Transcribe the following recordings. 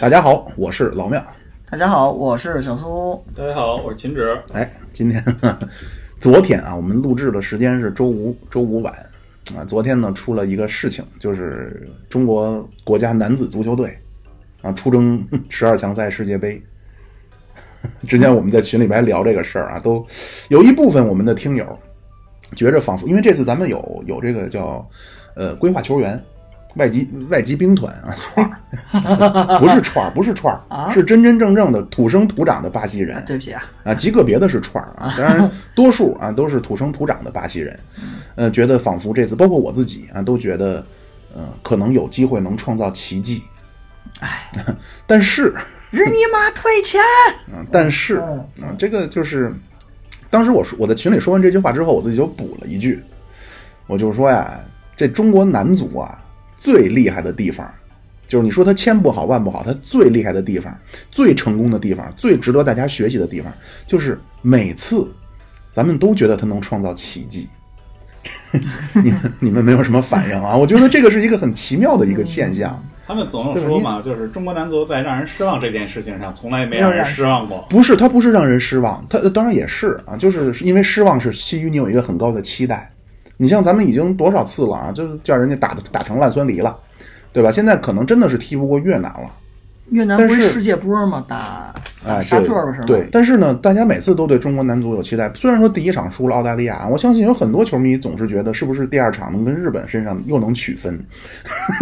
大家好，我是老庙。大家好，我是小苏。大家好，我是秦止。哎，今天昨天啊，我们录制的时间是周五，周五晚啊。昨天呢，出了一个事情，就是中国国家男子足球队啊出征十二强赛世界杯。之前我们在群里边聊这个事儿啊，都有一部分我们的听友觉着仿佛，因为这次咱们有有这个叫呃规划球员。外籍外籍兵团啊，串儿不是串儿，不是串儿，是真真正正的土生土长的巴西人。对不起啊，啊，极个别的是串儿啊，当然 多数啊都是土生土长的巴西人。呃，觉得仿佛这次，包括我自己啊，都觉得，呃，可能有机会能创造奇迹。哎，但是日你妈退钱！嗯，但是啊，这个就是当时我说我在群里说完这句话之后，我自己就补了一句，我就说呀，这中国男足啊。最厉害的地方，就是你说他千不好万不好，他最厉害的地方、最成功的地方、最值得大家学习的地方，就是每次咱们都觉得他能创造奇迹。你们你们没有什么反应啊？我觉得这个是一个很奇妙的一个现象。他们总有说嘛，就是中国男足在让人失望这件事情上，从来没让人失望过。不是，他不是让人失望，他当然也是啊，就是因为失望是基于你有一个很高的期待。你像咱们已经多少次了啊？就叫人家打的打成烂酸梨了，对吧？现在可能真的是踢不过越南了。越南不是世界波吗？打沙特吧是吗？对。但是呢，大家每次都对中国男足有期待。虽然说第一场输了澳大利亚，我相信有很多球迷总是觉得，是不是第二场能跟日本身上又能取分？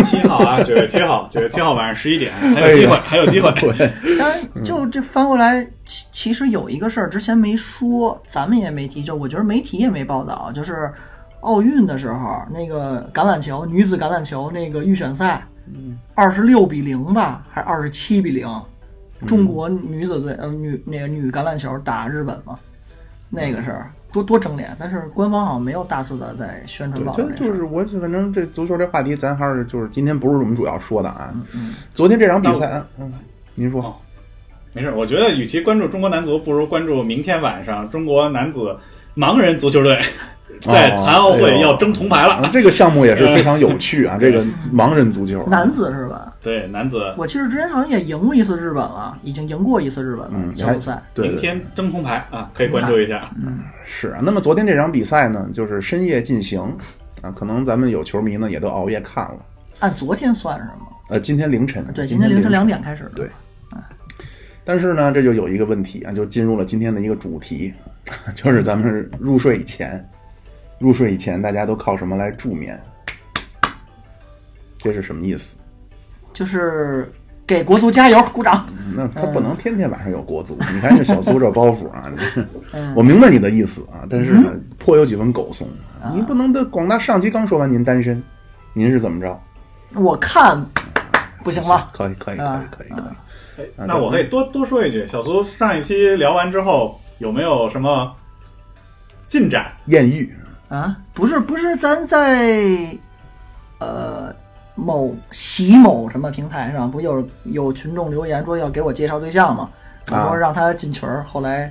七号啊，九月七号，九月七号晚上十一点，还有机会，还有机会。对。但就这翻过来，其其实有一个事儿之前没说，咱们也没提，就我觉得媒体也没报道，就是。奥运的时候，那个橄榄球女子橄榄球那个预选赛，二十六比零吧，还是二十七比零？中国女子队呃女那个女橄榄球打日本嘛，那个是多多争脸，但是官方好像没有大肆的在宣传报。就就是我反正这足球这话题，咱还是就是今天不是我们主要说的啊。嗯。昨天这场比赛，嗯，您说。没事，我觉得与其关注中国男足，不如关注明天晚上中国男子盲人足球队。在残奥会要争铜牌了，这个项目也是非常有趣啊！这个盲人足球，男子是吧？对，男子。我其实之前好像也赢过一次日本了，已经赢过一次日本了小组赛。明天争铜牌啊，可以关注一下。嗯，是啊。那么昨天这场比赛呢，就是深夜进行啊，可能咱们有球迷呢也都熬夜看了。按昨天算是吗？呃，今天凌晨。对，今天凌晨两点开始。对。但是呢，这就有一个问题啊，就进入了今天的一个主题，就是咱们入睡以前。入睡以前，大家都靠什么来助眠？这是什么意思？就是给国足加油，鼓掌。那他不能天天晚上有国足。你看这小苏这包袱啊，我明白你的意思啊，但是呢，颇有几分狗怂。你不能的，广大上期刚说完您单身，您是怎么着？我看不行了？可以，可以，可以，可以，可以。那我可以多多说一句，小苏上一期聊完之后有没有什么进展？艳遇。啊，不是不是，咱在呃某喜某什么平台上，不有有群众留言说要给我介绍对象吗？我说让他进群儿，后来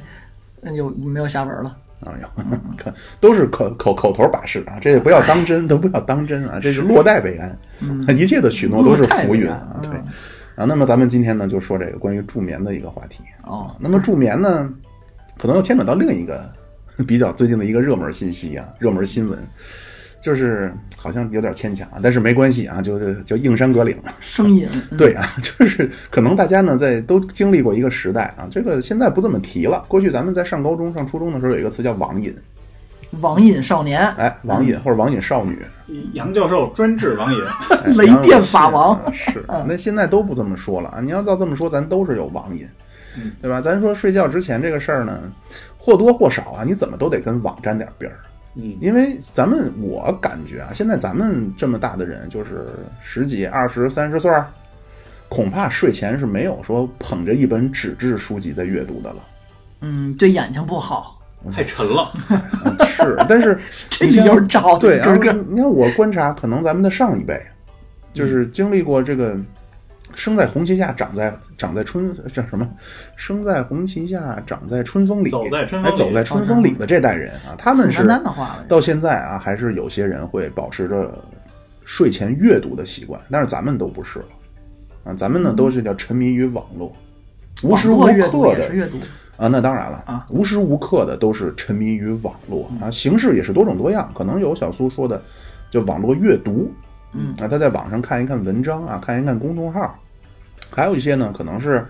有没有下文了？哎呦，看都是口口口头把式啊，这不要当真，都不要当真啊，这是落袋为安，一切的许诺都是浮云啊。对啊，那么咱们今天呢，就说这个关于助眠的一个话题啊。那么助眠呢，可能要牵扯到另一个。比较最近的一个热门信息啊，热门新闻，就是好像有点牵强，但是没关系啊，就是叫硬山隔岭声音，对啊，就是可能大家呢在都经历过一个时代啊，这个现在不这么提了。过去咱们在上高中、上初中的时候有一个词叫网瘾，网瘾少年，哎，网瘾或者网瘾少女，杨教授专治网瘾，雷电法王是，那现在都不这么说了啊，你要照这么说，咱都是有网瘾，对吧？咱说睡觉之前这个事儿呢。或多或少啊，你怎么都得跟网沾点边儿，嗯，因为咱们我感觉啊，现在咱们这么大的人，就是十几、二十、三十岁儿，恐怕睡前是没有说捧着一本纸质书籍在阅读的了。嗯，对眼睛不好，太沉了。是，但是 这有招。对啊，你看我观察，可能咱们的上一辈，就是经历过这个。生在红旗下，长在长在春叫什么？生在红旗下，长在春风里。走在春风里，走在春风里的这代人啊，他们是的到现在啊，还是有些人会保持着睡前阅读的习惯，但是咱们都不是了。啊，咱们呢都是叫沉迷于网络，无时无刻的阅读，啊，那当然了啊，无时无刻的都是沉迷于网络。啊，形式也是多种多样，可能有小苏说的，就网络阅读，嗯。啊，他在网上看一看文章啊，看一看公众号，还有一些呢，可能是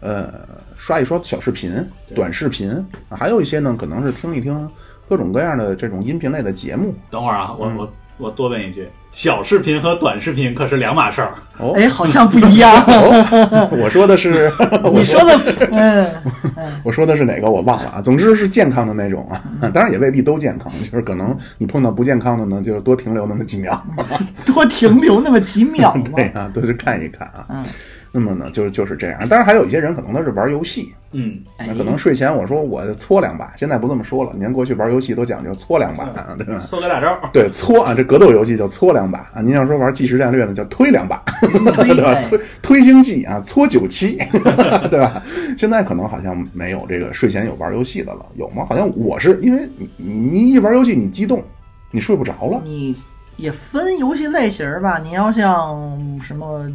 呃刷一刷小视频、短视频啊，还有一些呢，可能是听一听各种各样的这种音频类的节目。等会儿啊，我嗯。我我多问一句，小视频和短视频可是两码事儿。哦，哎，好像不一样。我说的是，你说的，嗯，我说的是哪个我忘了啊。总之是健康的那种啊，当然也未必都健康，就是可能你碰到不健康的呢，就是多停留那么几秒。多停留那么几秒。对啊，多去看一看啊。嗯，那么呢，就就是这样。当然还有一些人可能他是玩游戏，嗯，哎那可能睡前我说我搓两把，现在不这么说了。您过去玩游戏都讲究搓两把，啊，对吧？搓个大招。对，搓啊，这格斗游戏叫搓两把啊。您要说玩即时战略呢，叫推两把，对吧？推推星际啊，搓九七，对吧？现在可能好像没有这个睡前有玩游戏的了，有吗？好像我是因为你你你一玩游戏你激动，你睡不着了。你也分游戏类型儿吧，你要像什么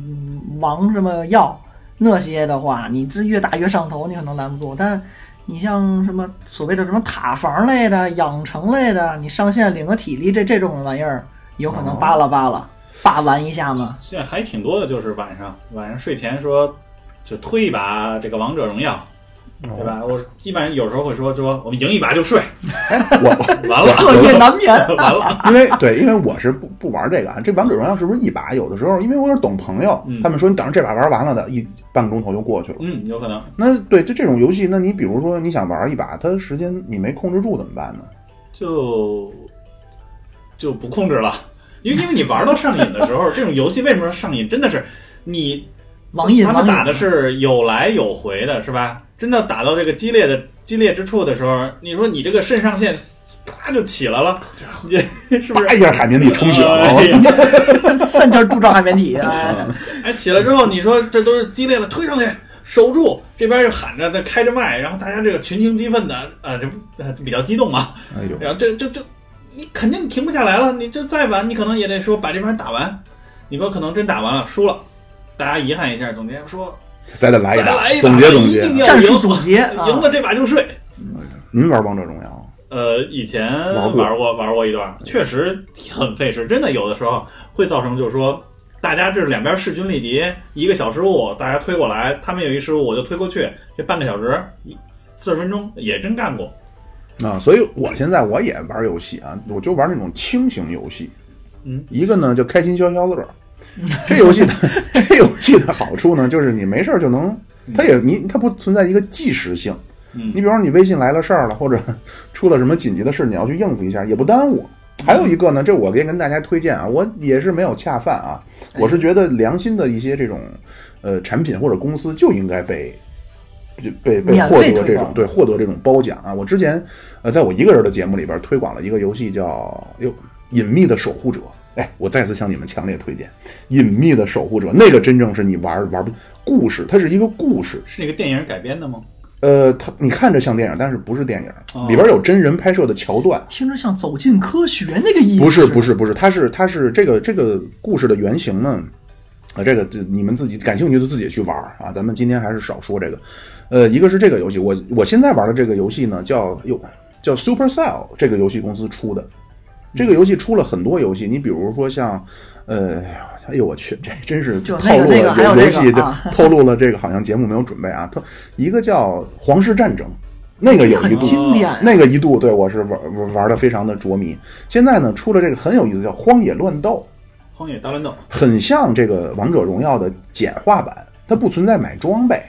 王什么耀那些的话，你这越打越上头，你可能拦不住。但你像什么所谓的什么塔防类的、养成类的，你上线领个体力这这种玩意儿，有可能扒拉扒拉，扒玩一下嘛。现在还挺多的，就是晚上晚上睡前说就推一把这个王者荣耀，对吧？我基本上有时候会说说我们赢一把就睡，我 完了彻夜难眠。完了。因为对，因为我是不不玩这个啊。这王者荣耀是不是一把？有的时候因为我有懂朋友，嗯他们说你等着这把玩完了的，一半个钟头就过去了。嗯，有可能那对，就这种游戏，那你比如说你想玩一把，它时间你没控制住怎么办呢？就就不控制了，因为因为你玩到上瘾的时候，这种游戏为什么上瘾？真的是你网瘾他们打的是有来有回的，是吧？真的打到这个激烈的激烈之处的时候，你说你这个肾上腺啪就起来了，你 是不是？叭？一下海绵体充血了，哎呀。三圈助长海绵体。哎，哎，起来之后，你说这都是激烈的，推上去守住，这边就喊着，在开着麦，然后大家这个群情激愤的，呃，这呃比较激动嘛，哎呦，然后这这这，你肯定停不下来了，你就再晚，你可能也得说把这边打完，你说可能真打完了输了，大家遗憾一下，总结说再得来一把，再来一把，总结总结战术总结啊 赢了这把就睡。您玩王者荣耀？呃，以前玩过玩过一段，确实很费时，真的有的时候会造成就是说，大家这两边势均力敌，一个小失误，大家推过来，他们有一失误我就推过去，这半个小时一四十分钟也真干过。啊，所以我现在我也玩游戏啊，我就玩那种轻型游戏。嗯，一个呢叫开心消消乐，这游戏的这游戏的好处呢，就是你没事儿就能，它也你它不存在一个即时性。嗯你比方说你微信来了事儿了，或者 出了什么紧急的事，你要去应付一下，也不耽误。还有一个呢，这我可以跟大家推荐啊，我也是没有恰饭啊，我是觉得良心的一些这种呃产品或者公司就应该被被被获得这种对获得这种褒奖啊。我之前呃在我一个人的节目里边推广了一个游戏叫哟隐秘的守护者。哎，我再次向你们强烈推荐《隐秘的守护者》，那个真正是你玩玩不故事，它是一个故事，是那个电影改编的吗？呃，它你看着像电影，但是不是电影，哦里边有真人拍摄的桥段。听着像走进科学那个意思。不是不是不是，它是它是这个这个故事的原型呢，啊，这个这你们自己感兴趣的自己去玩儿啊，咱们今天还是少说这个。呃，一个是这个游戏，我我现在玩的这个游戏呢，叫哟叫 Supercell 这个游戏公司出的。这个游戏出了很多游戏，你比如说像，呃，哎呦我去，这真是就透露了游戏，就啊透露了这个好像节目没有准备啊。它一个叫《皇室战争》，那个有一很度经典啊，那个一度对我是玩玩玩的非常的着迷。现在呢，出了这个很有意思，叫《荒野乱斗荒野大乱斗，》，很像这个《王者荣耀》的简化版，它不存在买装备。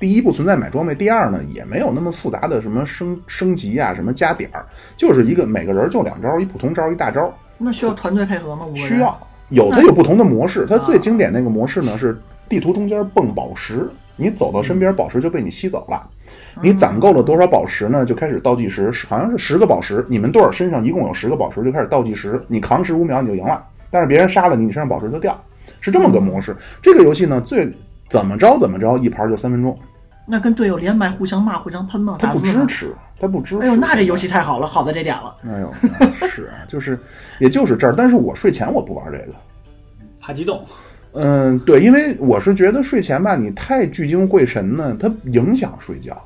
第一不存在买装备，第二呢也没有那么复杂的什么升升级啊，什么加点儿，就是一个每个人就两招，一普通招，一大招，那需要团队配合吗？需要有它有不同的模式，它最经典那个模式呢是地图中间蹦宝石，你走到身边，宝石就被你吸走了。你攒够了多少宝石呢？就开始倒计时，好像是十个宝石，你们队儿身上一共有十个宝石，就开始倒计时，你扛十五秒你就赢了。但是别人杀了你，你身上宝石就掉，是这么个模式。这个游戏呢，最怎么着怎么着，一盘就三分钟，那跟队友连麦互相骂、互相喷吗？他不支持，他不支持。哎呦，那这游戏太好了，好在这点了。哎呦，是啊，就是，也就是这儿。但是我睡前我不玩这个，怕激动。嗯，对，因为我是觉得睡前吧，你太聚精会神呢，它影响睡觉。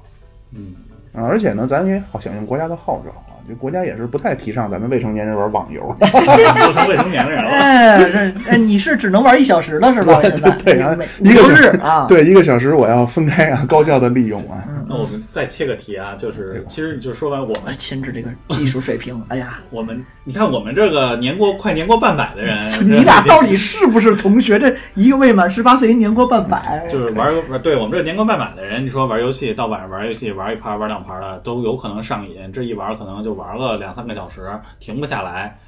嗯，啊，而且呢，咱也好响应国家的号召啊，这国家也是不太提倡咱们未成年人玩网游。都成未成年人了。哎，你是只能玩一小时了是吧？对一个日啊，对，一个小时我要分开啊，高效的利用啊。那我们再切个题啊，就是其实就说完我们哎，亲自这个技术水平，哎呀，我们，你看我们这个年过快年过半百的人，你俩到底是不是同学？这一个未满十八岁，一年过半百，就是玩儿，对我们这年过半百的人，你说玩游戏到晚上玩游戏，玩一盘玩两盘的都有可能上瘾，这一玩可能就玩个两三个小时，停不下来。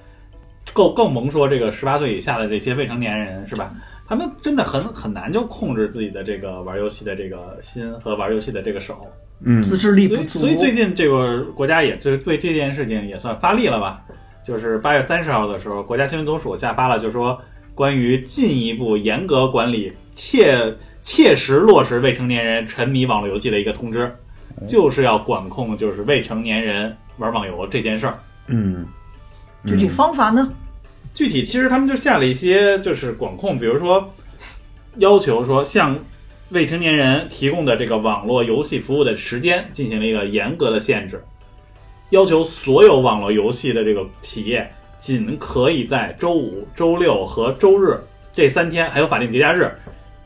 更更甭说这个十八岁以下的这些未成年人是吧？他们真的很很难就控制自己的这个玩游戏的这个心和玩游戏的这个手。嗯，自制力不足。所以最近这个国家也就对这件事情也算发力了吧？就是八月三十号的时候，国家新闻总署下发了，就说关于进一步严格管理、切切实落实未成年人沉迷网络游戏的一个通知，就是要管控就是未成年人玩网游这件事儿。嗯，就这方法呢？具体其实他们就下了一些就是管控，比如说要求说向未成年人提供的这个网络游戏服务的时间进行了一个严格的限制，要求所有网络游戏的这个企业仅可以在周五、周六和周日这三天，还有法定节假日，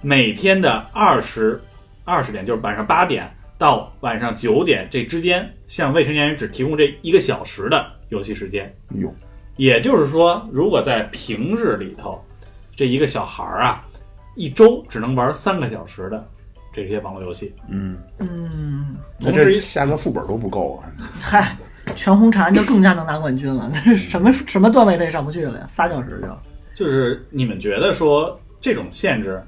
每天的二十二十点，就是晚上八点到晚上九点这之间，向未成年人只提供这一个小时的游戏时间。哟，也就是说，如果在平日里头，这一个小孩儿啊，一周只能玩三个小时的这些网络游戏，嗯，嗯，那这同时下个副本都不够啊。嗨，全红婵就更加能拿冠军了。那什么什么段位他也上不去了呀，仨小时就。就是你们觉得说这种限制，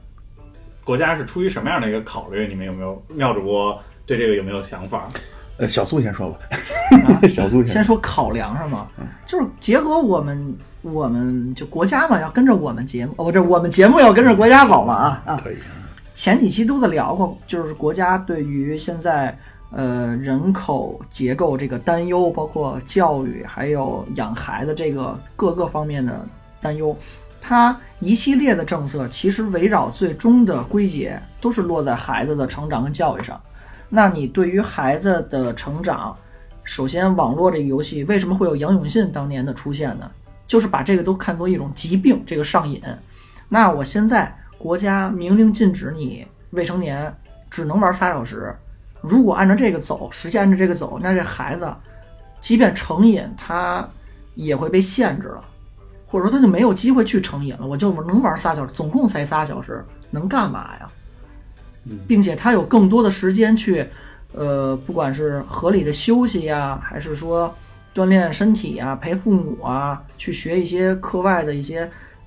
国家是出于什么样的一个考虑？你们有没有妙主播对这个有没有想法？呃，小苏先说吧，啊 小苏先说考量是吗？就是结合我们，我们就国家嘛，要跟着我们节目，哦，不是我们节目要跟着国家走嘛啊啊！可以。前几期都在聊过，就是国家对于现在呃人口结构这个担忧，包括教育还有养孩子这个各个方面的担忧，它一系列的政策其实围绕最终的归结都是落在孩子的成长跟教育上。那你对于孩子的成长，首先网络这个游戏为什么会有杨永信当年的出现呢？就是把这个都看作一种疾病，这个上瘾。那我现在国家明令禁止你未成年只能玩仨小时，如果按照这个走，实际按照这个走，那这孩子即便成瘾，他也会被限制了，或者说他就没有机会去成瘾了。我就能玩仨小时，总共才仨小时，能干嘛呀？并且他有更多的时间去，呃，不管是合理的休息呀，还是说锻炼身体呀、陪父母啊，去学一些课外的一些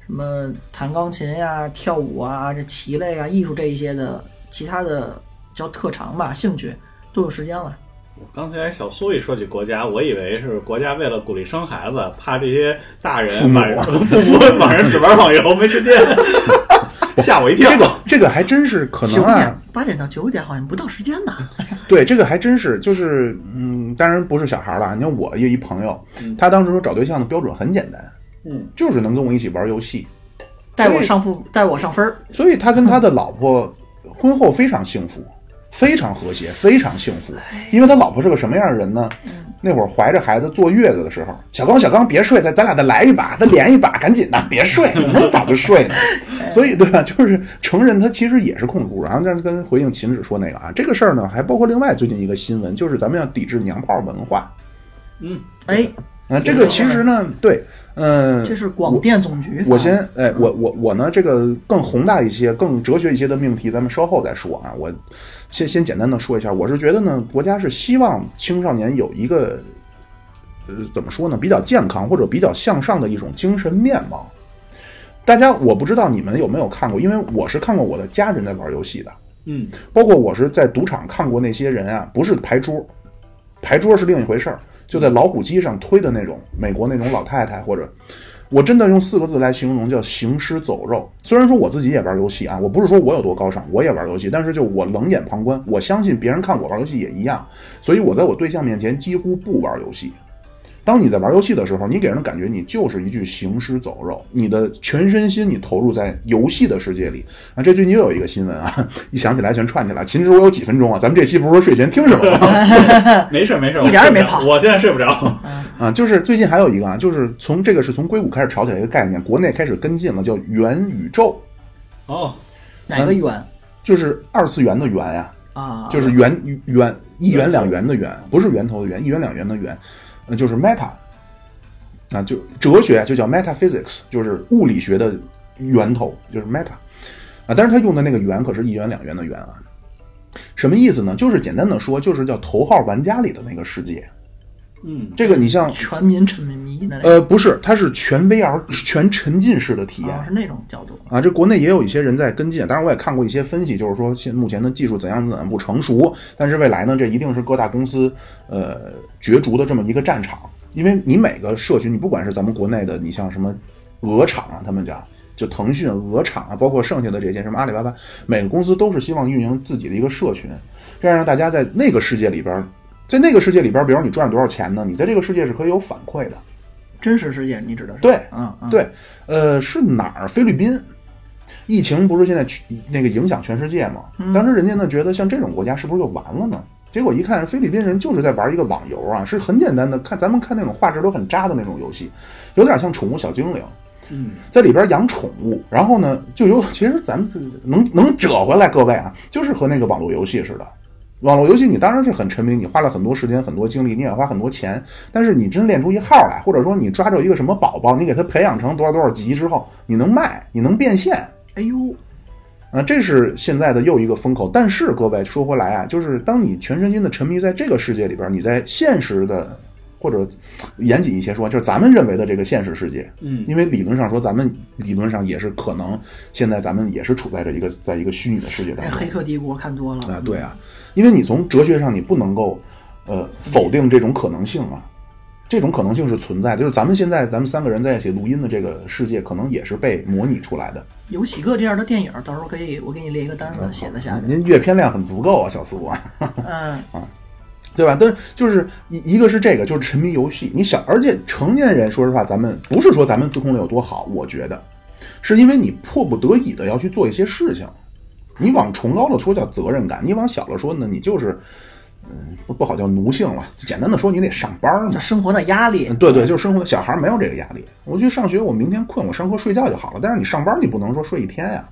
什么弹钢琴呀、跳舞啊、这棋类啊、艺术这一些的其他的叫特长吧、兴趣都有时间了。我刚才小苏一说起国家，我以为是国家为了鼓励生孩子，怕这些大人晚上父母晚上只玩网游没时间，吓我一跳。这个这个还真是可能九啊点，八点到九点好像不到时间吧。对，这个还真是，就是嗯，当然不是小孩了。你看我有一朋友，他当时说找对象的标准很简单，嗯，就是能跟我一起玩游戏，带我上副，带我上分儿。所以他跟他的老婆婚后非常幸福，非常和谐，非常幸福。因为他老婆是个什么样的人呢？那会儿怀着孩子坐月子的时候，小刚小刚别睡，咱咱俩再来一把，再连一把，赶紧的，别睡，怎么早就睡呢？所以对吧？就是成人他其实也是控制不住。然后但是跟回应秦止说那个啊，这个事儿呢，还包括另外最近一个新闻，就是咱们要抵制娘炮文化。嗯，哎，啊，这个其实呢，对，嗯、这是广电总局。我先，哎，我我我呢，这个更宏大一些、更哲学一些的命题，咱们稍后再说啊。我先先简单的说一下，我是觉得呢，国家是希望青少年有一个，呃，怎么说呢，比较健康或者比较向上的一种精神面貌。大家，我不知道你们有没有看过，因为我是看过我的家人在玩游戏的，嗯，包括我是在赌场看过那些人啊，不是牌桌，牌桌是另一回事儿，就在老虎机上推的那种美国那种老太太，或者我真的用四个字来形容，叫行尸走肉。虽然说我自己也玩游戏啊，我不是说我有多高尚，我也玩游戏，但是就我冷眼旁观，我相信别人看我玩游戏也一样，所以我在我对象面前几乎不玩游戏。当你在玩游戏的时候，你给人的感觉你就是一具行尸走肉，你的全身心你投入在游戏的世界里啊。这最近又有一个新闻啊，一想起来全串起来。秦直，我有几分钟啊？咱们这期不是说睡前听什么 吗？没事没事，一点也没跑我现在睡不着。啊，就是最近还有一个啊，就是从这个是从硅谷开始炒起来一个概念，国内开始跟进了，叫元宇宙，哦，哪个元就是二次元的元呀、啊？就是元元一元两元的元，不是源头的元，一元两元的元，那，就是 meta 啊，就哲学就叫 metaphysics，就是物理学的源头，就是 meta 啊，但是他用的那个元可是一元两元的元啊，什么意思呢？就是简单的说，就是叫头号玩家里的那个世界。嗯，这个你像全民沉迷呃，不是，它是全 VR 全沉浸式的体验。啊，是那种角度。啊，这国内也有一些人在跟进，当然我也看过一些分析，就是说现目前的技术怎样怎样不成熟，但是未来呢，这一定是各大公司呃角逐的这么一个战场，因为你每个社群，你不管是咱们国内的，你像什么鹅厂啊，他们讲就腾讯、鹅厂啊，包括剩下的这些什么阿里巴巴，每个公司都是希望运营自己的一个社群，这样让大家在那个世界里边儿，在那个世界里边，比如你赚了多少钱呢？你在这个世界是可以有反馈的。真实世界，你指的是？对嗯嗯，对，呃，是哪儿？菲律宾，疫情不是现在全那个影响全世界吗？当时人家呢觉得像这种国家是不是就完了呢？结果一看，菲律宾人就是在玩一个网游啊，是很简单的，看咱们看那种画质都很渣的那种游戏，有点像宠物小精灵。嗯，在里边养宠物，然后呢，就有其实咱们能能折回来，各位啊，就是和那个网络游戏似的。网络游戏你当然是很沉迷，你花了很多时间、很多精力，你也花很多钱。但是你真练出一号来，或者说你抓着一个什么宝宝，你给它培养成多少多少级之后，你能卖，你能变现，哎呦，啊，这是现在的又一个风口。但是各位说回来啊，就是当你全身心的沉迷在这个世界里边，你在现实的或者严谨一些说，就是咱们认为的这个现实世界，嗯因为理论上说，咱们理论上也是可能，现在咱们也是处在这一个在一个虚拟的世界当哎，中黑客帝国看多了啊，对啊，因为你从哲学上你不能够呃否定这种可能性啊。这种可能性是存在的，就是咱们现在咱们三个人在一起录音的这个世界，可能也是被模拟出来的。有几个这样的电影，到时候可以我给你列一个单子写在下面。您阅片量很足够啊，小苏啊。嗯，对吧？但是就是一一个是这个，就是沉迷游戏。你想，而且成年人，说实话，咱们不是说咱们自控力有多好，我觉得是因为你迫不得已的要去做一些事情。你往崇高了说叫责任感，你往小了说呢，你就是嗯不不好叫奴性了。简单的说，你得上班嘛就。生活的压力嗯，对对，就是生活的小孩没有这个压力。我去上学，我明天困，我上课睡觉就好了。但是你上班，你不能说睡一天呀。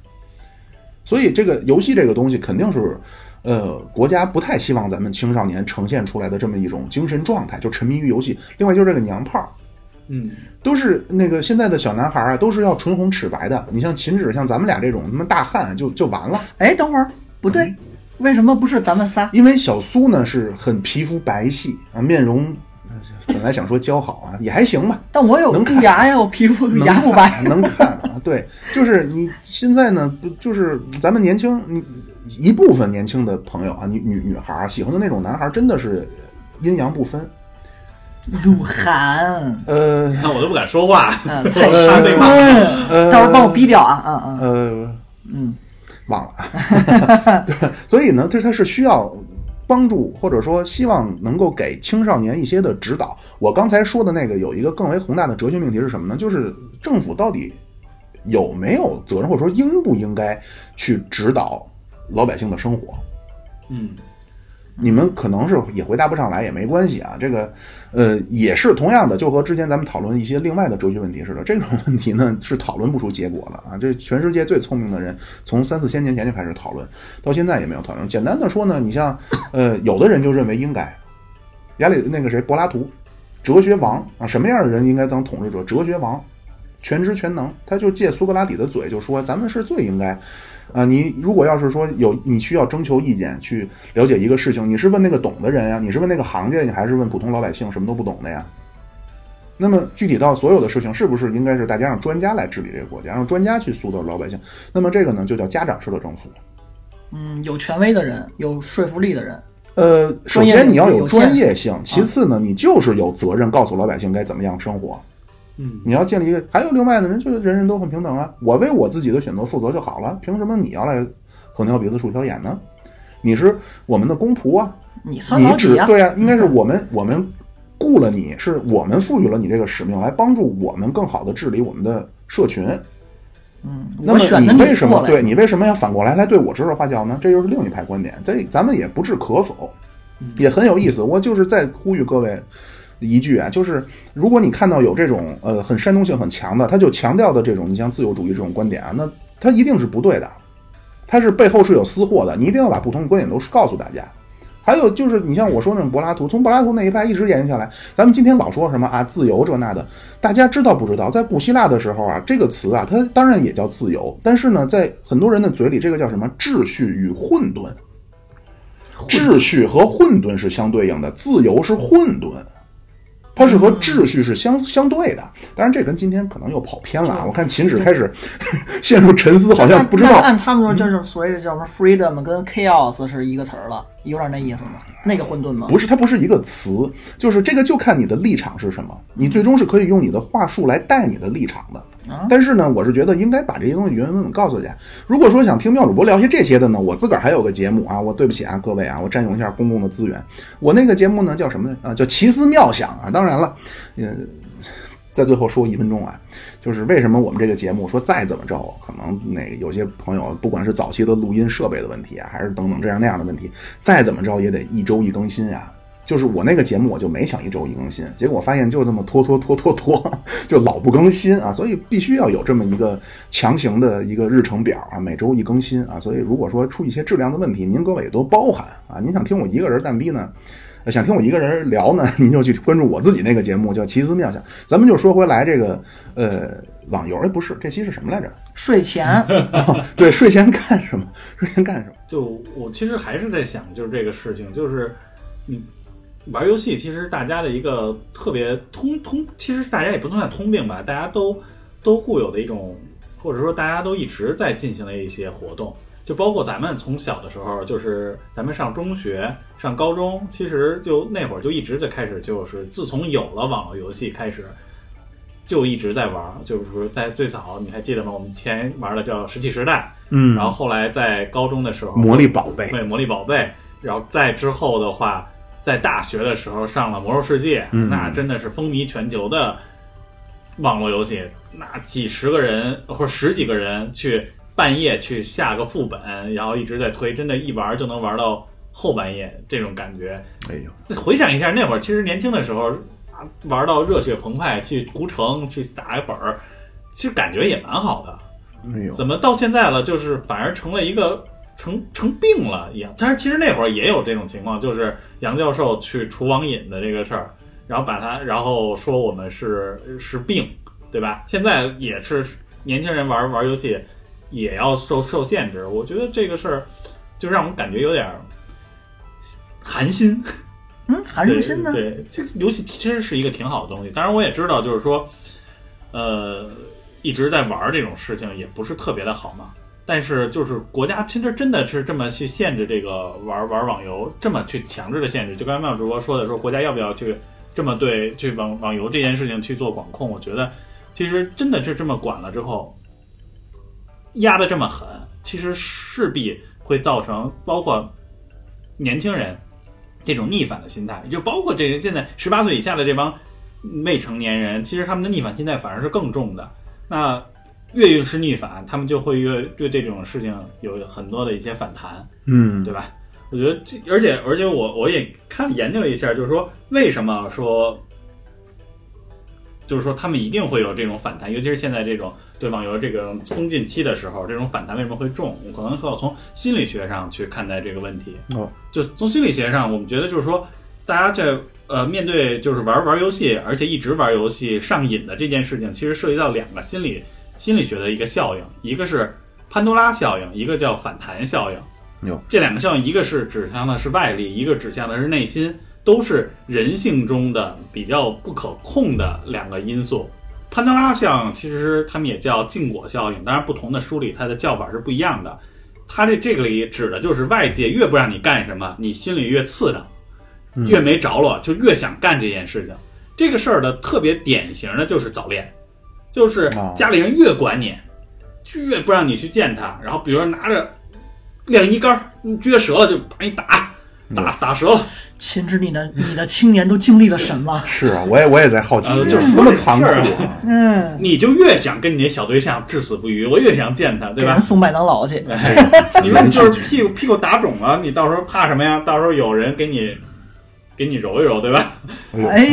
所以这个游戏这个东西肯定是，呃，国家不太希望咱们青少年呈现出来的这么一种精神状态，就沉迷于游戏。另外就是这个娘炮，嗯，都是那个现在的小男孩啊，都是要唇红齿白的。你像秦止，像咱们俩这种他妈大汉就就完了。哎，等会儿不嗯对，为什么不是咱们仨？因为小苏呢是很皮肤白皙啊，面容呃本来想说姣好啊，也还行吧。但我有能看蛀牙呀，我皮肤能牙不白。看能看啊，对，就是你现在呢，不就是咱们年轻，你一部分年轻的朋友啊，女女女孩儿喜欢的那种男孩，真的是阴阳不分。鹿晗，呃那我都不敢说话，嗯，我 蔡怕被骂。嗯，呃，到时候帮我逼掉啊，嗯嗯呃，嗯，忘了，对，所以呢，这他是需要帮助，或者说希望能够给青少年一些的指导。我刚才说的那个有一个更为宏大的哲学命题是什么呢？就是政府到底有没有责任，或者说应不应该去指导老百姓的生活？嗯，你们可能是也回答不上来，也没关系啊。这个，呃，也是同样的，就和之前咱们讨论一些另外的哲学问题似的，这种问题呢是讨论不出结果的啊。这全世界最聪明的人，从三四千年前就开始讨论，到现在也没有讨论。简单的说呢，你像，呃，有的人就认为应该，亚里那个谁柏拉图，哲学王啊，什么样的人应该当统治者？哲学王，全知全能，他就借苏格拉底的嘴就说，咱们是最应该。啊，你如果要是说有你需要征求意见去了解一个事情，你是问那个懂的人呀，你是问那个行家，你还是问普通老百姓什么都不懂的呀？那么具体到所有的事情，是不是应该是大家让专家来治理这个国家，让专家去塑造老百姓？那么这个呢，就叫家长式的政府。嗯，有权威的人，有说服力的人，呃，首先你要有专业见性，其次呢，你就是有责任告诉老百姓该怎么样生活。嗯，你要建立一个，还有另外的人，就是人人都很平等啊，我为我自己的选择负责就好了，凭什么你要来横挑鼻子竖挑眼呢？你是我们的公仆啊，你算你老几呀？只对啊，应该是我们 我们雇了你是我们赋予了你这个使命，来帮助我们更好的治理我们的社群。嗯，那么你为什么，对你为什么要反过来来对我指手画脚呢？这又是另一派观点，这咱们也不置可否，也很有意思。我就是在呼吁各位一句啊，就是如果你看到有这种呃很煽动性很强的，他就强调的这种你像自由主义这种观点啊，那他一定是不对的，他是背后是有私货的，你一定要把不同的观点都告诉大家。还有就是，你像我说那种柏拉图，从柏拉图那一派一直延续下来，咱们今天老说什么啊自由这那的，大家知道不知道？在古希腊的时候啊，这个词啊，它当然也叫自由，但是呢，在很多人的嘴里，这个叫什么秩序与混沌。秩序和混沌是相对应的，自由是混沌，它是和秩序是相相对的。当然，这跟今天可能又跑偏了啊！我看秦始开始陷入沉思，好像不知道那按他们说，就是所谓的叫什么 freedom 跟 chaos 是一个词儿了，有点那意思吗？那个混沌吗？不是，它不是一个词，就是这个就看你的立场是什么，你最终是可以用你的话术来带你的立场的。但是呢，我是觉得应该把这些东西原原本本告诉大家。如果说想听妙主播聊些这些的呢，我自个儿还有个节目啊，我对不起啊各位啊，我占用一下公共的资源。我那个节目呢叫什么呢？啊，叫奇思妙想啊。当然了，呃，在最后说一分钟啊，就是为什么我们这个节目说再怎么着，可能那有些朋友不管是早期的录音设备的问题啊，还是等等这样那样的问题，再怎么着也得一周一更新呀、就是我那个节目，我就没想一周一更新，结果我发现就这么拖拖拖拖拖，就老不更新啊，所以必须要有这么一个强行的一个日程表啊，每周一更新啊。所以如果说出一些质量的问题，您各位也多包涵啊。您想听我一个人蛋逼呢？呃想听我一个人聊呢，您就去关注我自己那个节目，叫《奇思妙想》。咱们就说回来这个，呃，网游，哎，不是，这期是什么来着？睡前 对，睡前干什么？睡前干什么？就我其实还是在想，就是这个事情，就是你玩游戏，其实大家的一个特别通通，其实大家也不能算通病吧，大家都都固有的一种，或者说大家都一直在进行的一些活动，就包括咱们从小的时候，就是咱们上中学、上高中，其实就那会儿就一直在开始，就是自从有了网络游戏开始。就一直在玩，就是说在最早你还记得吗？我们前玩的叫《石器时代》，嗯然后后来在高中的时候，魔力宝贝，对魔力宝贝，然后再之后的话，在大学的时候上了魔兽世界，嗯那真的是风靡全球的网络游戏，那几十个人或者十几个人去半夜去下个副本，然后一直在推，真的，一玩就能玩到后半夜，这种感觉。哎呦，回想一下，那会儿其实年轻的时候啊，玩到热血澎湃，去孤城去打一本儿，其实感觉也蛮好的。哎呦，怎么到现在了，就是反而成了一个成成病了一样？但是其实那会儿也有这种情况，就是杨教授去除网瘾的这个事儿，然后把他，然后说我们是是病，对吧？现在也是年轻人玩玩游戏也要受受限制，我觉得这个事儿就让我感觉有点儿寒心。嗯，寒什么心呢？对，对这游戏其实是一个挺好的东西。当然，我也知道，就是说，呃，一直在玩这种事情也不是特别的好嘛。但是，就是国家其实真的是这么去限制这个玩玩网游，这么去强制的限制。就刚才妙主播说的，说国家要不要去这么对去网网游这件事情去做管控？我觉得，其实真的是这么管了之后，压的这么狠，其实势必会造成包括年轻人这种逆反的心态，就包括这现在十八岁以下的这帮未成年人，其实他们的逆反心态反而是更重的。那越是逆反，他们就会越对这种事情有很多的一些反弹，嗯，对吧？我觉得这，而且而且我我也看研究了一下，就是说为什么说，就是说他们一定会有这种反弹，尤其是现在这种对网游这个封禁期的时候，这种反弹为什么会重？我可能要从心理学上去看待这个问题。哦，就从心理学上，我们觉得就是说，大家在呃面对就是玩玩游戏，而且一直玩游戏上瘾的这件事情，其实涉及到两个心理心理学的一个效应，一个是潘多拉效应，一个叫反弹效应。有这两个效应，一个是指向的是外力，一个指向的是内心，都是人性中的比较不可控的两个因素。潘多拉效应其实他们也叫禁果效应，当然不同的书里它的叫法是不一样的。它这这个里指的就是外界越不让你干什么，你心里越刺挠，越没着落，就越想干这件事情。这个事儿的特别典型的就是早恋，就是哦家里人越管你，就越不让你去见他，然后比如说拿着晾衣杆撅折了就把你打，打打折了。秦之，你的你的青年都经历了什么？是啊，我也我也在好奇，呃就是这么残酷。嗯，你就越想跟你那小对象至死不渝，我越想见他，对吧？送麦当劳去。你说就是屁股屁股打肿了，你到时候怕什么呀？到时候有人给你给你揉一揉，对吧？哎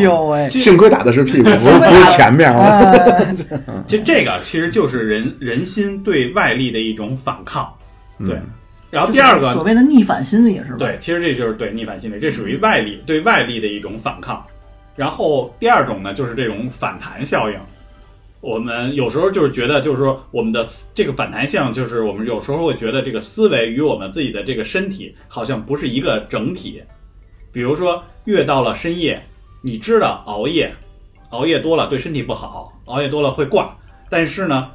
呦喂！幸亏打的是屁股，不是不是前面啊。啊，其实这个其实就是人人心对外力的一种反抗，对。然后第二个所谓的逆反心理是吧？，对，其实这就是对逆反心理，这属于外力对外力的一种反抗。然后第二种呢，就是这种反弹效应。我们有时候就是觉得，就是说我们的这个反弹效应，就是我们有时候会觉得这个思维与我们自己的这个身体好像不是一个整体。比如说，越到了深夜，你知道熬夜，熬夜多了对身体不好，熬夜多了会挂，但是呢，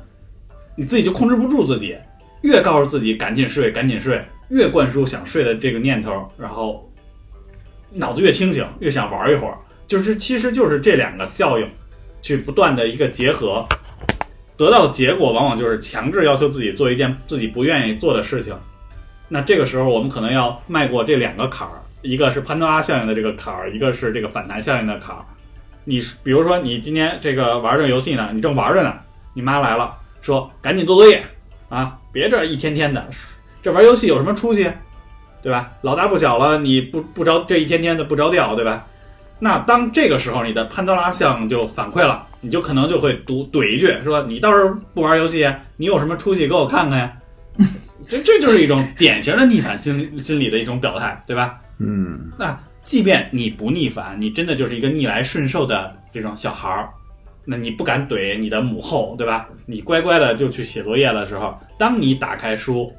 你自己就控制不住自己，越告诉自己赶紧睡，赶紧睡，越灌输想睡的这个念头，然后脑子越清醒，越想玩一会儿，就是其实就是这两个效应去不断的一个结合，得到的结果往往就是强制要求自己做一件自己不愿意做的事情。那这个时候我们可能要迈过这两个坎儿，一个是潘多拉效应的这个坎儿，一个是这个反弹效应的坎儿。你比如说你今天这个玩着游戏呢，你正玩着呢，你妈来了，说赶紧做作业啊，别这一天天的，这玩游戏有什么出息？对吧？老大不小了，你不不着这一天天的不着调，对吧？那当这个时候，你的潘多拉效应就反馈了，你就可能就会怼怼一句，说你倒是不玩游戏，你有什么出息给我看看呀？这这就是一种典型的逆反心理心理的一种表态，对吧？嗯，那即便你不逆反，你真的就是一个逆来顺受的这种小孩儿，那你不敢怼你的母后，对吧？你乖乖的就去写作业的时候，当你打开书，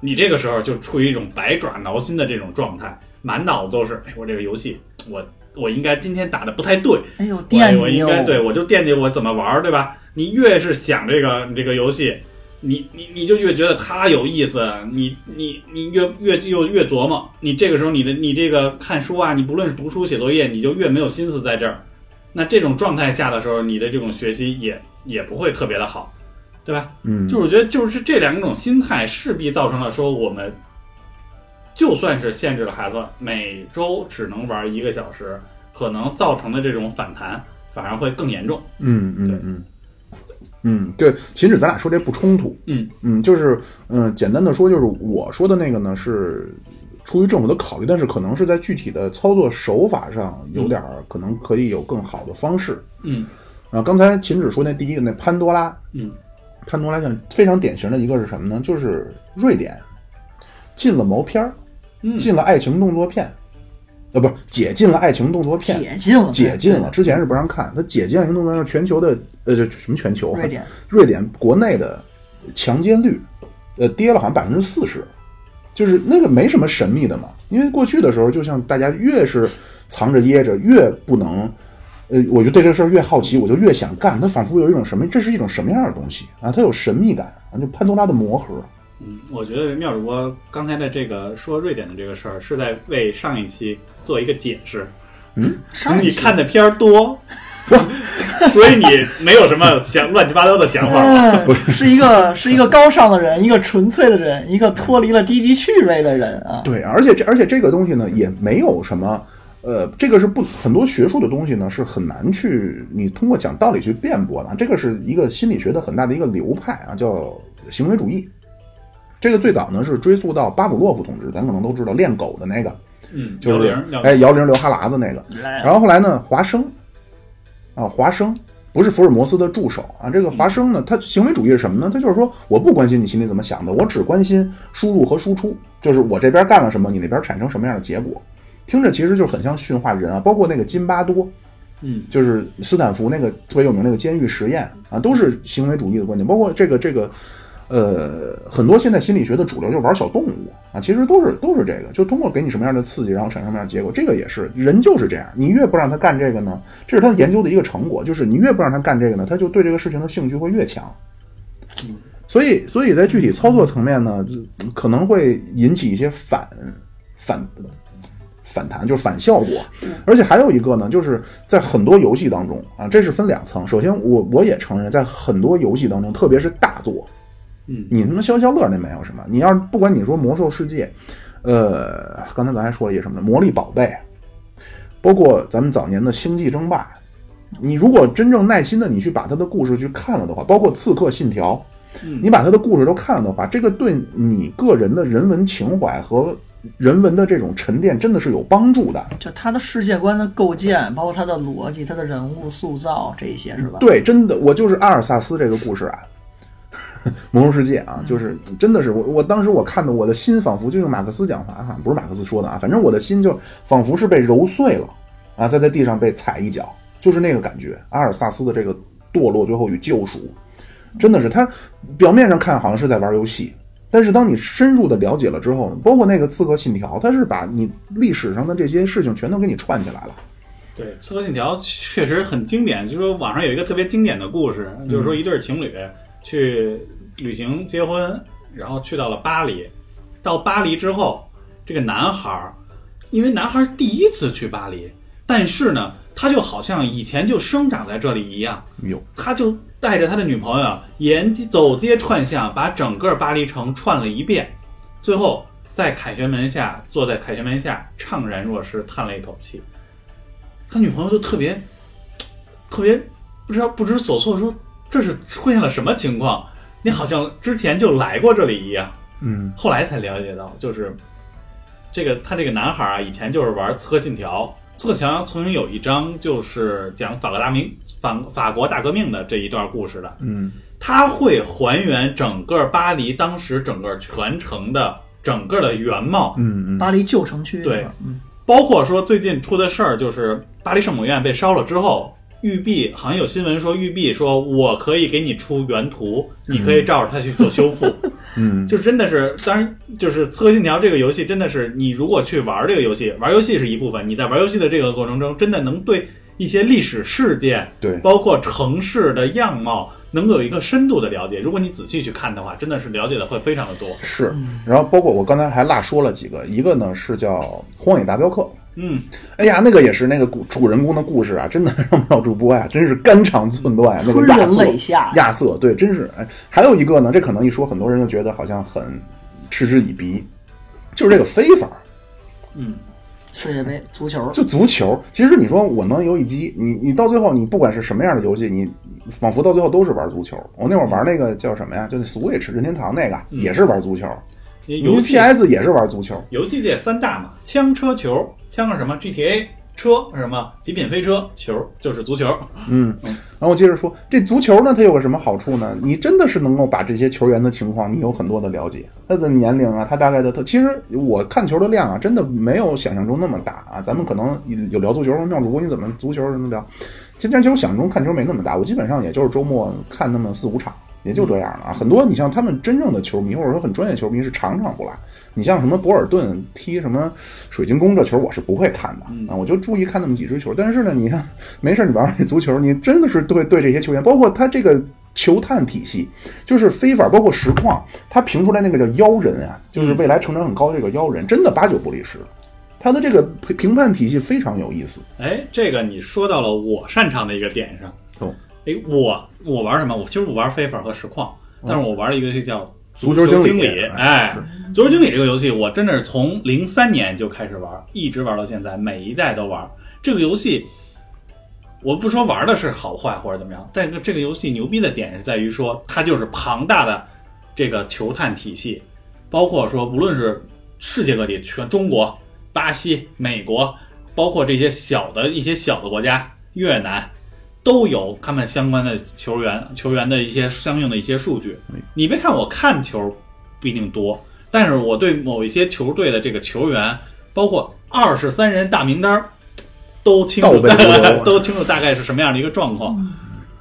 你这个时候就处于一种百爪挠心的这种状态，满脑子都是，哎，我这个游戏，我我应该今天打的不太对，哎呦，我惦记哟！我应该对我就惦记我怎么玩儿，对吧？你越是想这个你这个游戏，你你你就越觉得它有意思，你你你越越又越琢磨，你这个时候你的你这个看书啊，你不论是读书写作业，你就越没有心思在这儿。那这种状态下的时候，你的这种学习也也不会特别的好，对吧？嗯，就是我觉得就是这两种心态势必造成了说我们。就算是限制了孩子每周只能玩一个小时，可能造成的这种反弹反而会更严重。嗯嗯嗯嗯，对，秦止，咱俩说这不冲突。嗯嗯，就是嗯，简单的说，就是我说的那个呢是出于政府的考虑，但是可能是在具体的操作手法上有点儿可能可以有更好的方式。嗯啊，刚才秦止说那第一个那潘多拉，嗯潘多拉像非常典型的一个是什么呢？就是瑞典进了毛片儿，嗯，禁了爱情动作片，呃，不是解禁了爱情动作片，解禁了，解禁了。之前是不让看，它解禁爱情动作片全球的，呃，就什么全球？瑞典瑞典国内的强奸率，呃，跌了好像百分之四十，就是那个没什么神秘的嘛。因为过去的时候，就像大家越是藏着掖着，越不能，呃，我就对这个事儿越好奇，我就越想干。它仿佛有一种什么，这是一种什么样的东西啊？它有神秘感啊，就潘多拉的魔盒。嗯，我觉得妙主播刚才的这个说瑞典的这个事儿，是在为上一期做一个解释。上一期你看的片儿多，所以你没有什么想乱七八糟的想法。嗯，是一个是一个高尚的人，一个纯粹的人，一个脱离了低级趣味的人啊。对，而且这而且这个东西呢，也没有什么，呃，这个是不很多学术的东西呢，是很难去你通过讲道理去辩驳的。这个是一个心理学的很大的一个流派啊，叫行为主义。这个最早呢是追溯到巴甫洛夫同志，咱可能都知道练狗的那个，嗯，就是摇铃，摇铃哎摇铃流哈喇子那个。然后后来呢，华生啊，华生不是福尔摩斯的助手啊，这个华生呢，他行为主义是什么呢？他就是说，我不关心你心里怎么想的，我只关心输入和输出，就是我这边干了什么，你那边产生什么样的结果。听着其实就很像驯化人啊，包括那个津巴多，嗯就是斯坦福那个特别有名那个监狱实验啊，都是行为主义的观点。包括这个这个，呃，很多现在心理学的主流就玩小动物啊，其实都是都是这个，就通过给你什么样的刺激，然后产生什么样结果。这个也是人就是这样，你越不让他干这个呢，这是他研究的一个成果，就是你越不让他干这个呢，他就对这个事情的兴趣会越强。所以，所以在具体操作层面呢，可能会引起一些反反反弹，就是反效果。而且还有一个呢，就是在很多游戏当中啊，这是分两层。首先我，我也承认，在很多游戏当中，特别是大作，嗯你他妈消消乐那没有什么。你要是不管你说魔兽世界，呃，刚才咱还说了一些什么呢？魔力宝贝，包括咱们早年的星际争霸。你如果真正耐心的你去把他的故事去看了的话，包括刺客信条，嗯你把他的故事都看了的话，这个对你个人的人文情怀和人文的这种沉淀真的是有帮助的。就他的世界观的构建，包括他的逻辑、他的人物塑造这一些是吧？对，真的，我就是阿尔萨斯这个故事啊，魔兽世界啊，就是真的是我，我当时我看的，我的心仿佛就用马克思讲法哈，不是马克思说的啊，反正我的心就仿佛是被揉碎了啊，再在地上被踩一脚，就是那个感觉。阿尔萨斯的这个堕落，最后与救赎，真的是他表面上看好像是在玩游戏。但是当你深入的了解了之后，包括那个《刺客信条》，它是把你历史上的这些事情全都给你串起来了。对，《刺客信条》确实很经典。就是说，网上有一个特别经典的故事，就是说一对情侣去旅行结婚，然后去到了巴黎。到巴黎之后，这个男孩儿，因为男孩儿第一次去巴黎，但是呢，他就好像以前就生长在这里一样，哟，他就带着他的女朋友沿街走街串巷，把整个巴黎城串了一遍，最后在凯旋门下坐在凯旋门下怅然若失，叹了一口气。他女朋友就特别特别不知道不知所措，说这是出现了什么情况？你好像之前就来过这里一样。嗯。后来才了解到，就是这个他这个男孩啊，以前就是玩《刺客信条》，《刺客信条》曾经有一章就是讲法国大明法法国大革命的这一段故事的，嗯。他会还原整个巴黎当时整个全城的整个的原貌，嗯嗯，巴黎旧城区。对。嗯，包括说最近出的事儿，就是巴黎圣母院被烧了之后，玉璧好像有新闻说玉璧说我可以给你出原图，你可以照着它去做修复。嗯就真的是，当然就是《刺客信条》这个游戏，真的是你如果去玩这个游戏，玩游戏是一部分，你在玩游戏的这个过程中，真的能对一些历史事件，对包括城市的样貌，能够有一个深度的了解。如果你仔细去看的话，真的是了解的会非常的多。是，然后包括我刚才还落说了几个，一个呢是叫《荒野大镖客》。嗯，哎呀，那个也是那个故主人公的故事啊，真的让不了主播呀，真是肝肠寸断呀。那个春人亚瑟泪下，亚瑟，对，真是。哎，还有一个呢，这可能一说，很多人就觉得好像很嗤之以鼻，就是这个飞法，嗯，世界杯足球，就足球。其实你说我能游戏机，你你到最后你不管是什么样的游戏，你仿佛到最后都是玩足球。我那会儿玩那个叫什么呀？就那 Switch 任天堂那个也是玩足球，游戏 PS 也是玩足球。游戏界三大嘛，枪车球，枪是什么？GTA，车是什么？极品飞车，球就是足球。嗯，然后我接着说，这足球呢，它有个什么好处呢？你真的是能够把这些球员的情况，你有很多的了解，他的年龄啊，他大概的特，其实我看球的量啊，真的没有想象中那么大啊。咱们可能有聊足球，妙主播你怎么足球什么聊？其实其实我想象中看球没那么大，我基本上也就是周末看那么四五场，也就这样了啊。很多你像他们真正的球迷，或者说很专业球迷是场场不来。你像什么博尔顿踢什么水晶宫这球，我是不会看的啊，我就注意看那么几支球。但是呢，你看没事，你玩玩这足球，你真的是对对这些球员，包括他这个球探体系，就是非法，包括实况，他评出来那个叫妖人啊，就是未来成长很高的这个妖人，真的八九不离十。他的这个评评判体系非常有意思。哎，这个你说到了我擅长的一个点上。哦，哎，我我玩什么？我其实我玩飞法和实况，但是我玩了一个游戏叫足球经经理哎，足球经理这个游戏，我真的是从零三年就开始玩，一直玩到现在，每一代都玩。这个游戏，我不说玩的是好坏或者怎么样，但是这个游戏牛逼的点是在于说，它就是庞大的这个球探体系，包括说无论是世界各地，全中国、巴西、美国，包括这些小的一些小的国家，越南。都有他们相关的球员球员的一些相应的一些数据。你别看我看球不一定多，但是我对某一些球队的这个球员，包括二十三人大名单儿，都清楚 都清楚大概是什么样的一个状况。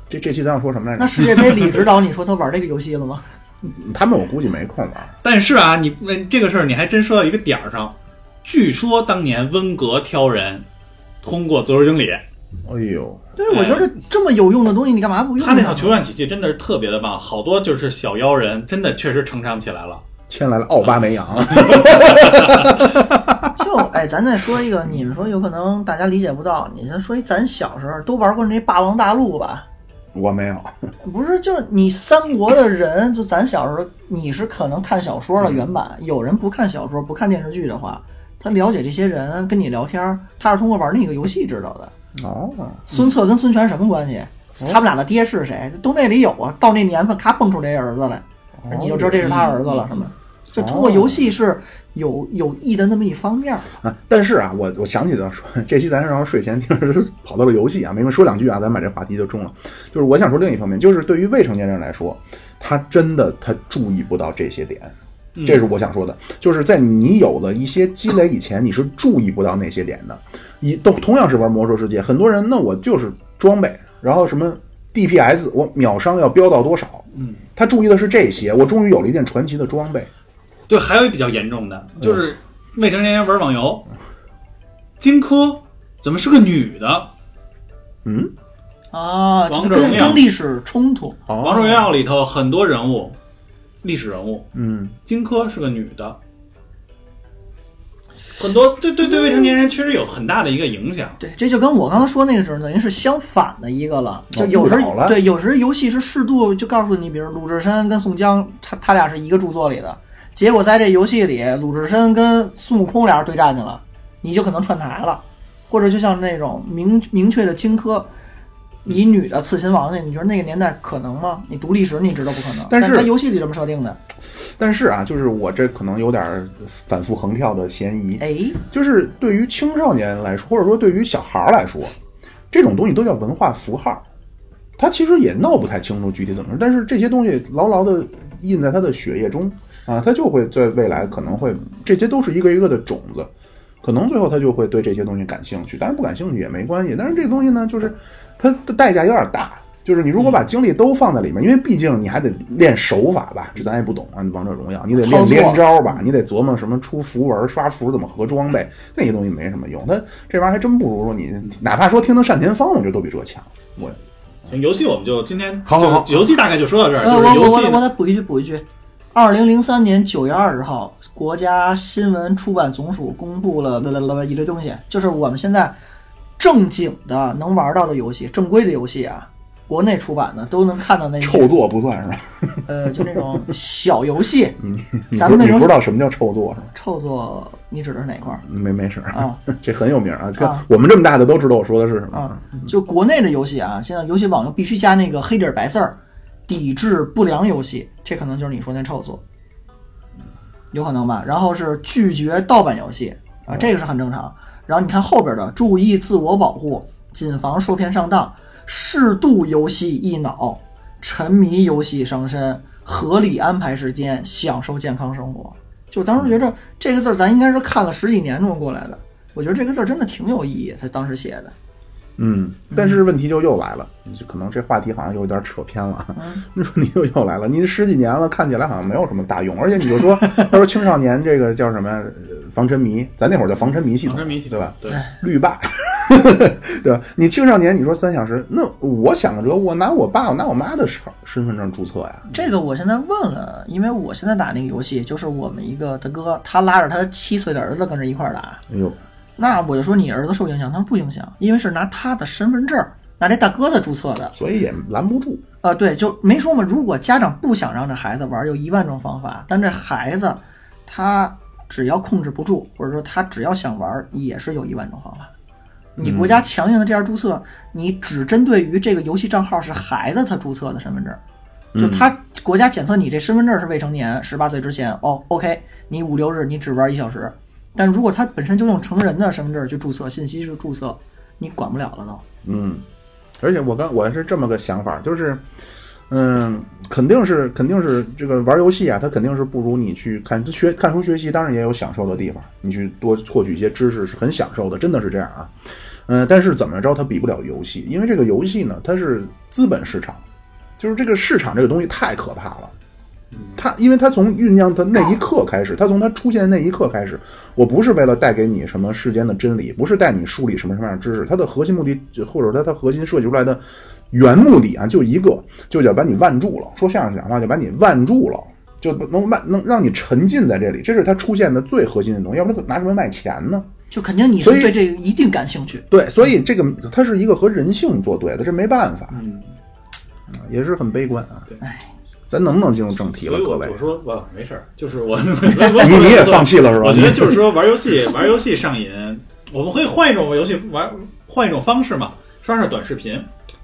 这这期咱要说什么来着那？世界杯 李指导，你说他玩这个游戏了吗？他们我估计没空玩。但是啊，你那这个事儿你还真说到一个点儿上。据说当年温格挑人通过足球经理，哎呦，对，我觉得这么有用的东西，你干嘛不用呢？他那套球员体系真的是特别的棒，好多就是小妖人，真的确实成长起来了。牵来了奥巴梅扬。就哎，咱再说一个，你们说有可能大家理解不到，你再说一咱小时候都玩过那《霸王大陆》吧？我没有，不是，就是你三国的人，就咱小时候，你是可能看小说的原版，有人不看小说、不看电视剧的话，他了解这些人跟你聊天，他是通过玩那个游戏知道的。哦，孙策跟孙权什么关系？他们俩的爹是谁？都那里有啊。到那年份，咔蹦出这儿子来，你就知道这是他儿子了，是吗？就通过游戏是有有益的那么一方面儿。啊，但是啊，我我想起来说，这期咱是让睡前听，是跑到了游戏啊，没没说两句啊，咱把这话题就中了。就是我想说另一方面，就是对于未成年人来说，他真的他注意不到这些点，这是我想说的。就是在你有了一些积累以前，你是注意不到那些点的。你都同样是玩魔兽世界，很多人那我就是装备，然后什么 DPS，我秒伤要飙到多少？嗯，他注意的是这些。我终于有了一件传奇的装备。对，还有一比较严重的，就是未成年人玩网游，荆轲怎么是个女的？嗯，啊，就是王者荣耀跟跟历史冲突。哦王者荣耀里头很多人物，历史人物，嗯，荆轲是个女的，很多对对对未成年人确实有很大的一个影响。对，这就跟我刚才说那个时候等于是相反的一个了。就有时误导了对，有时游戏是适度就告诉你，比如鲁智深跟宋江，他他俩是一个著作里的，结果在这游戏里，鲁智深跟孙悟空俩人对战去了，你就可能串台了，或者就像那种明明确的荆轲。你女的刺秦王去，你觉得那个年代可能吗？你读历史你知道不可能，但是在游戏里这么设定的。但是啊，就是我这可能有点反复横跳的嫌疑。哎，就是对于青少年来说，或者说对于小孩儿来说，这种东西都叫文化符号，他其实也闹不太清楚具体怎么但是这些东西牢牢的印在他的血液中啊，他就会在未来可能会，这些都是一个一个的种子，可能最后他就会对这些东西感兴趣，当然不感兴趣也没关系，但是这个东西呢，就是它的代价有点大。就是你如果把精力都放在里面，因为毕竟你还得练手法吧，这咱也不懂啊。王者荣耀，你得练连招吧，你得琢磨什么出符文、刷符怎么合装备，那些东西没什么用。它这玩意儿还真不如说你，哪怕说听听单田芳，我觉得都比这强。我行，游戏我们就今天好好好游戏大概就说到这儿。我是游戏我我我再补一句补一句，二零零三年九月二十号，国家新闻出版总署公布了啦啦啦啦一堆东西，就是我们现在正经的能玩到的游戏，正规的游戏啊，国内出版的都能看到那些臭作不算是吧？呃，就那种小游戏，你你咱们那时候你不知道什么叫臭作是吧？臭作，你指的是哪块儿？没没事儿啊，这很有名啊。这啊我们这么大的都知道我说的是什么啊，就国内的游戏啊，现在游戏网游必须加那个黑底儿白字儿，抵制不良游戏，这可能就是你说那臭作，有可能吧？然后是拒绝盗版游戏啊，这个是很正常。然后你看后边的，注意自我保护，谨防受骗上当，适度游戏益脑，沉迷游戏伤身，合理安排时间，享受健康生活。就当时觉着这个字儿，咱应该是看了十几年这么过来的。我觉得这个字儿真的挺有意义，他当时写的。嗯，但是问题就又来了，就可能这话题好像有点扯偏了。嗯 你说你又又来了，你十几年了，看起来好像没有什么大用，而且你就说，他说青少年这个叫什么呃防沉迷，咱那会儿叫防沉迷系统，防沉迷系统对吧？对，绿霸，对吧？你青少年，你说三小时，那我想着我拿我爸，我拿我妈的身身份证注册呀，这个我现在问了，因为我现在打那个游戏，就是我们一个大哥，他拉着他七岁的儿子跟着一块儿打。哎呦，那我就说你儿子受影响，他说不影响，因为是拿他的身份证，拿这大哥的注册的。所以也拦不住。啊，对，就没说嘛。如果家长不想让这孩子玩，有一万种方法，但这孩子他只要控制不住，或者说他只要想玩，也是有一万种方法。你国家强硬的这样注册，你只针对于这个游戏账号是孩子他注册的身份证，就他国家检测你这身份证是未成年，十八岁之前，哦，OK，你五六日你只玩一小时。但如果他本身就用成人的身份证去注册，信息是注册，你管不了了都。嗯，而且我刚我是这么个想法，就是，嗯，肯定是肯定是这个玩游戏啊，它肯定是不如你去看学看书学习，当然也有享受的地方，你去多获取一些知识是很享受的，真的是这样啊。嗯，但是怎么着它比不了游戏，因为这个游戏呢，它是资本市场，就是这个市场这个东西太可怕了。它，因为它从酝酿的那一刻开始，它从它出现的那一刻开始，我不是为了带给你什么世间的真理，不是带你梳理什么什么样的知识，它的核心目的，或者它它核心设计出来的原目的啊，就一个，就叫把你万住了。说相声讲话就把你万住了，就能万能让你沉浸在这里，这是它出现的最核心的东西，要不然它拿什么卖钱呢？就肯定你是所以对这个一定感兴趣。对，所以这个它是一个和人性作对的，这没办法。嗯，也是很悲观啊对。哎，咱能不能进入正题了，各位我我？说不没事儿，就是我 你你也放弃了是吧？我觉得就是说玩游戏玩游戏上瘾，我们可以换一种游戏玩换一种方式嘛，刷刷短视频。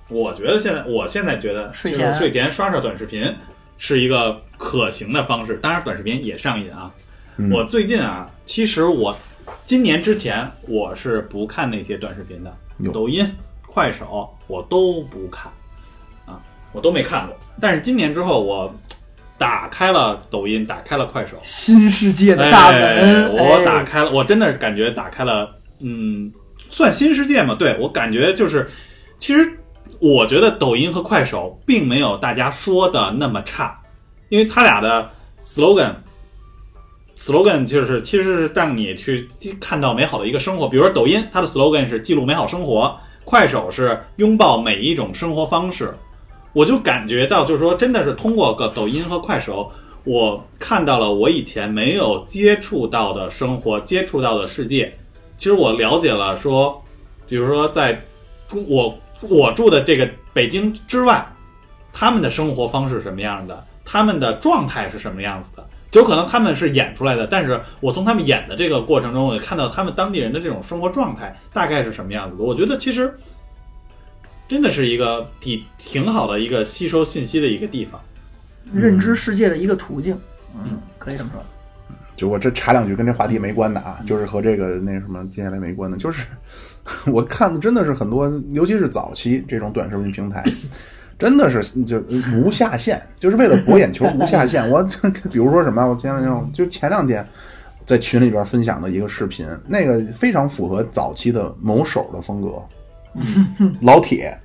我觉得现在我现在觉得睡前就是睡前刷刷短视频是一个可行的方式，当然短视频也上瘾啊。嗯我最近啊，其实我今年之前我是不看那些短视频的，抖音、快手我都不看啊，我都没看过。但是今年之后，我打开了抖音，打开了快手，新世界的大门，哎我哎打开了，我真的感觉打开了，嗯，算新世界嘛？对我感觉就是，其实我觉得抖音和快手并没有大家说的那么差，因为它俩的 slogan。slogan 就是其实是让你去看到美好的一个生活，比如说抖音，它的 slogan 是记录美好生活；快手是拥抱每一种生活方式。我就感觉到，就是说，真的是通过个抖音和快手，我看到了我以前没有接触到的生活，接触到的世界。其实我了解了说，比如说在中我我住的这个北京之外，他们的生活方式是什么样的，他们的状态是什么样子的。有可能他们是演出来的，但是我从他们演的这个过程中，我也看到他们当地人的这种生活状态大概是什么样子的。我觉得其实真的是一个挺挺好的一个吸收信息的一个地方。认知世界的一个途径，嗯，可以这么说。就我这插两句跟这话题没关的啊，就是和这个那什么接下来没关的，就是 我看的真的是很多，尤其是早期这种短视频平台，真的是就无下限，就是为了博眼球无下限。我 比如说什么，我前两天就前两天在群里边分享的一个视频，那个非常符合早期的某手的风格，老铁，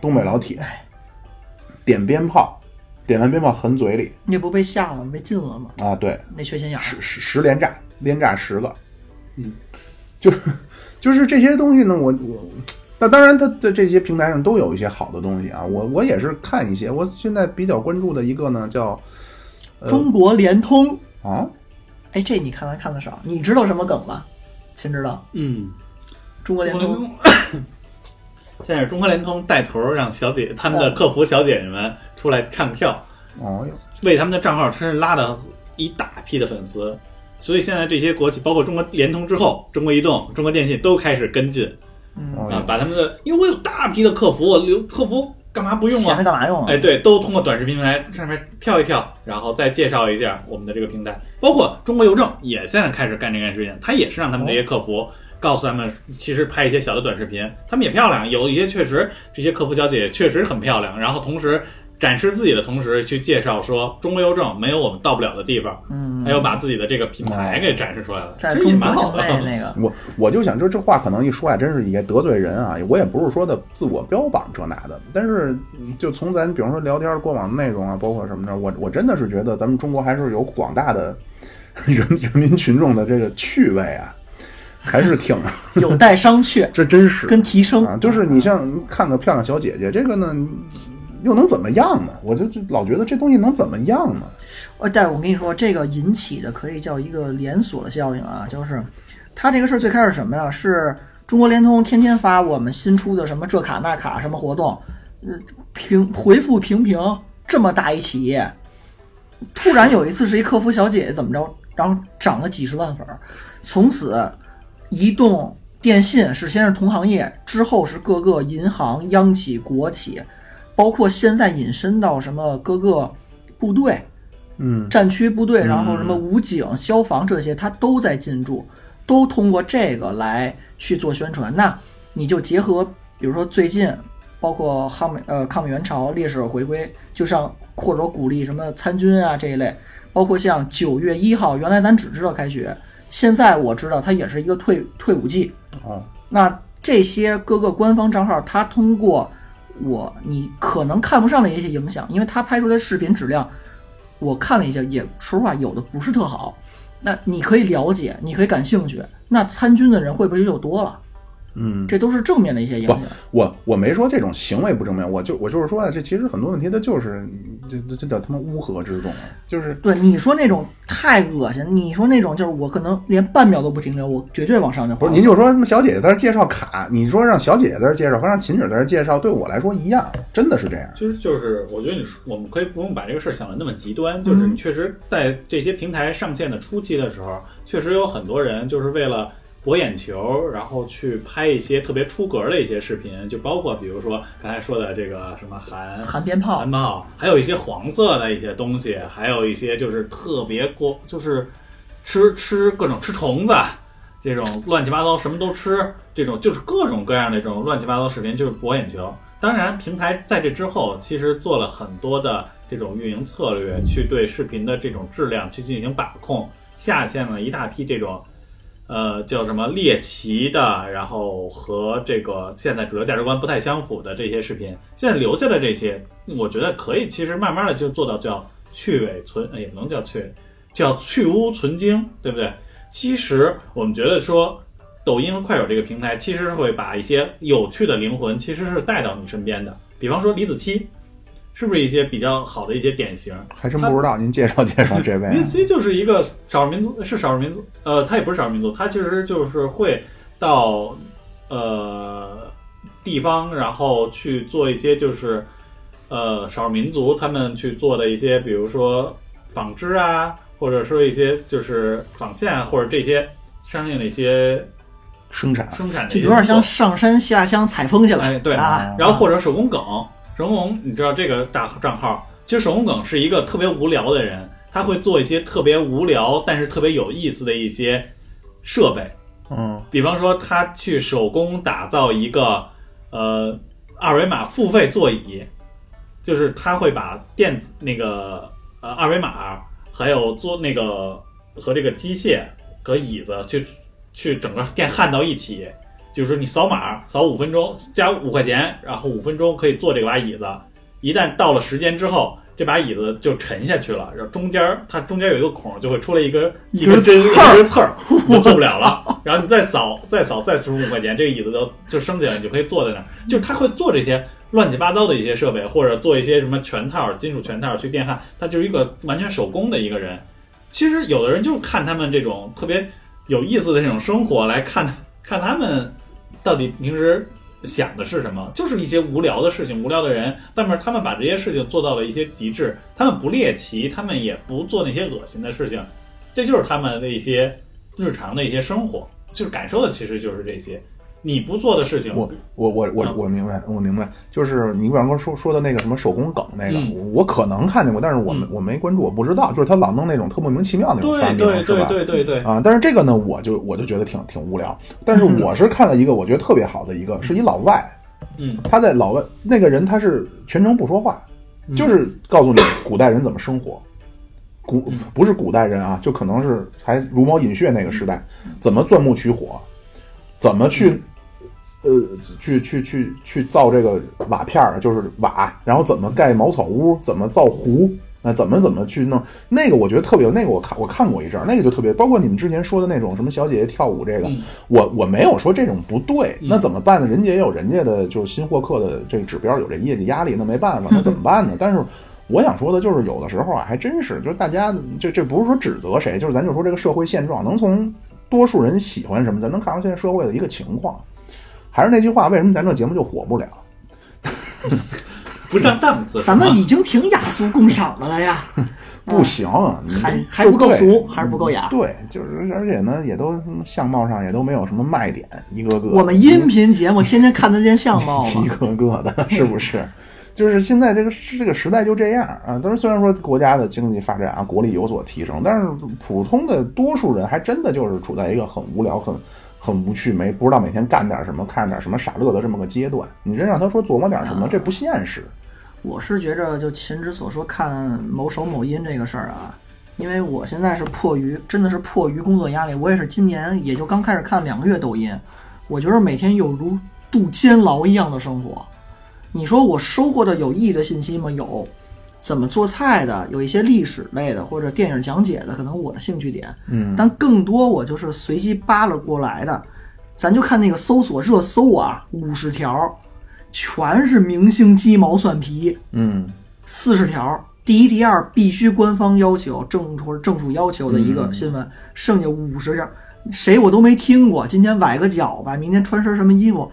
东北老铁，点鞭炮，点完鞭炮狠嘴里你不被吓了吗？被禁了吗？啊，对，那缺心眼儿，十十十连炸，连炸十个，嗯，就是就是这些东西呢，我我，那当然它在这些平台上都有一些好的东西啊，我我也是看一些，我现在比较关注的一个呢叫中国联通。啊，哎，这你看来看的少，你知道什么梗吗？秦知道，嗯，中国联通。现在是中国联通带头让小姐他们的客服小姐姐们出来唱跳，哦，为他们的账号真是拉了一大批的粉丝。所以现在这些国企，包括中国联通之后，中国移动、中国电信都开始跟进哦啊，把他们的，因为我有大批的客服，我留客服干嘛不用啊闲着？干嘛用啊？哎，对，都通过短视频平台上面跳一跳，然后再介绍一下我们的这个平台，包括中国邮政也现在开始干这件事情，他也是让他们这些客服告诉他们，其实拍一些小的短视频，他们也漂亮，有一些确实这些客服小姐确实很漂亮，然后同时展示自己的同时去介绍说中国邮政没有我们到不了的地方，嗯，还有把自己的这个品牌给展示出来了，在其实也蛮好的。内那个，我我就想，这这话可能一说啊，真是也得罪人啊。我也不是说的自我标榜这那的，但是嗯就从咱比方说聊天过往的内容啊，包括什么的，我我真的是觉得咱们中国还是有广大的人人民群众的这个趣味啊，还是挺 有待商榷 这真是跟提升啊。就是你像看个漂亮小姐姐，这个呢又能怎么样呢？我就就老觉得这东西能怎么样呢？呃，但我跟你说，这个引起的可以叫一个连锁的效应啊，就是它这个事儿最开始什么呀？是中国联通天天发我们新出的什么这卡那卡什么活动，呃，平回复平平，这么大一企业，突然有一次是一客服小姐姐怎么着，然后涨了几十万粉儿，从此移动、电信是先是同行业，之后是各个银行、央企、国企，包括现在引申到什么各个部队。嗯，战区部队，然后什么武警、消防这些，他都在进驻，都通过这个来去做宣传。那你就结合，比如说最近，包括抗美呃抗美援朝烈士回归，就像或者说鼓励什么参军啊这一类，包括像九月一号，原来咱只知道开学，现在我知道它也是一个退退伍季。哦，那这些各个官方账号，它通过我你可能看不上的一些影响，因为它拍出来视频质量，我看了一下，也说实话有的不是特好。那你可以了解，你可以感兴趣，那参军的人会不会就多了？嗯，这都是正面的一些影不响。，我我没说这种行为不正面，我就我就是说啊，这其实很多问题它就是这这这叫他妈乌合之众啊，就是对你说那种太恶心，你说那种就是我可能连半秒都不停留，我绝对往上就滑。不是您就说他妈小姐姐在这介绍卡，你说让小姐姐在这介绍和让秦姐在这介绍，对我来说一样，真的是这样。其实就是，我觉得你说我们可以不用把这个事儿想的那么极端，就是你确实在这些平台上线的初期的时候，确实有很多人就是为了博眼球，然后去拍一些特别出格的一些视频，就包括比如说刚才说的这个什么含含鞭炮韩，炮，还有一些黄色的一些东西，还有一些就是特别过，就是吃吃各种吃虫子。这种乱七八糟什么都吃，这种就是各种各样的这种乱七八糟视频，就是博眼球。当然，平台在这之后其实做了很多的这种运营策略，去对视频的这种质量去进行把控，下线了一大批这种，呃，叫什么猎奇的，然后和这个现在主流价值观不太相符的这些视频。现在留下的这些，我觉得可以，其实慢慢的就做到叫去伪存，也不能叫去，叫去污存精，对不对？其实我们觉得说，抖音和快手这个平台其实会把一些有趣的灵魂其实是带到你身边的。比方说李子柒，是不是一些比较好的一些典型？还真不知道，您介绍介绍这位李子柒就是一个少数民族，是少数民族，呃，他也不是少数民族，他其实就是会到呃地方，然后去做一些就是呃少数民族他们去做的一些，比如说纺织啊，或者说一些就是纺线啊，或者这些相应的一些生产生产就有点像上山下乡采风去了。哎，对啊，然后或者手工梗，手工梗，你知道这个大账号，其实手工梗是一个特别无聊的人，他会做一些特别无聊但是特别有意思的一些设备，嗯。比方说他去手工打造一个呃二维码付费座椅，就是他会把电子那个呃二维码还有做那个和这个机械和椅子去去整个电焊到一起，就是说你扫码扫五分钟加五块钱，然后五分钟可以坐这把椅子，一旦到了时间之后。这把椅子就沉下去了，然后中间儿它中间有一个孔，就会出来一根一根针一根刺儿，你 就坐不了了。然后你再扫再扫再出五块钱，这个椅子就就升起来，你就可以坐在那儿。就是他会做这些乱七八糟的一些设备，或者做一些什么全套、金属全套去电焊，他就是一个完全手工的一个人。其实有的人就是看他们这种特别有意思的这种生活，来看看他们到底平时想的是什么，就是一些无聊的事情、无聊的人，但是他们把这些事情做到了一些极致，他们不猎奇，他们也不做那些恶心的事情，这就是他们的一些日常的一些生活，就是感受的其实就是这些。你不做的事情，我我我我我明白，我明白，就是你比方说说说的那个什么手工梗那个，嗯。我我可能看见过，但是我没我没关注，我不知道，就是他老弄那种特莫名其妙那种对翻对对是吧？对对对，啊，但是这个呢，我就我就觉得挺挺无聊。但是 我是看了一个我觉得特别好的一个，是一老外，嗯，他在老外那个人他是全程不说话，就是告诉你古代人怎么生活。古嗯。不是古代人啊，就可能是还茹毛饮血那个时代，怎么钻木取火，怎么去，呃，去去去去造这个瓦片儿，就是瓦，然后怎么盖茅草屋，怎么造壶，啊，怎么怎么去弄那个，我觉得特别有那个，我看我看过一阵儿，那个就特别，包括你们之前说的那种什么小姐姐跳舞这个，嗯我我没有说这种不对，嗯那怎么办呢？人家也有人家的就是新获客的这个指标，有这业绩压力，那没办法，那 怎么办呢？但是我想说的就是，有的时候啊，还真是，就是大家这这不是说指责谁，就是咱就说这个社会现状，能从多数人喜欢什么，咱能看出现在社会的一个情况。还是那句话，为什么咱这节目就火不了？不上档次。咱们已经挺雅俗共赏的了呀，不行，还还不够俗，还是不够雅。对，就是而且呢，也都相貌上也都没有什么卖点，一个个。我们音频节目天天看得见相貌 一？个个的，是不是？就是现在这个这个时代就这样啊。但是虽然说国家的经济发展啊，国力有所提升，但是普通的多数人还真的就是处在一个很无聊、很很无趣，没不知道每天干点什么、看点什么傻乐的这么个阶段。你真让他说琢磨点什么，这不现实。我是觉着，就秦之所说看某手某音这个事儿啊，因为我现在是迫于真的是迫于工作压力，我也是今年也就刚开始看两个月抖音，我觉得每天有如度监牢一样的生活。你说我收获的有意义的信息吗？有，怎么做菜的，有一些历史类的或者电影讲解的，可能我的兴趣点。嗯，但更多我就是随机扒拉过来的，咱就看那个搜索热搜啊，五十条，全是明星鸡毛蒜皮，嗯四十条，第一、第二必须官方要求、政或者政府要求的一个嗯新闻，剩下五十条，谁我都没听过。今天崴个脚吧，明天穿身什么衣服，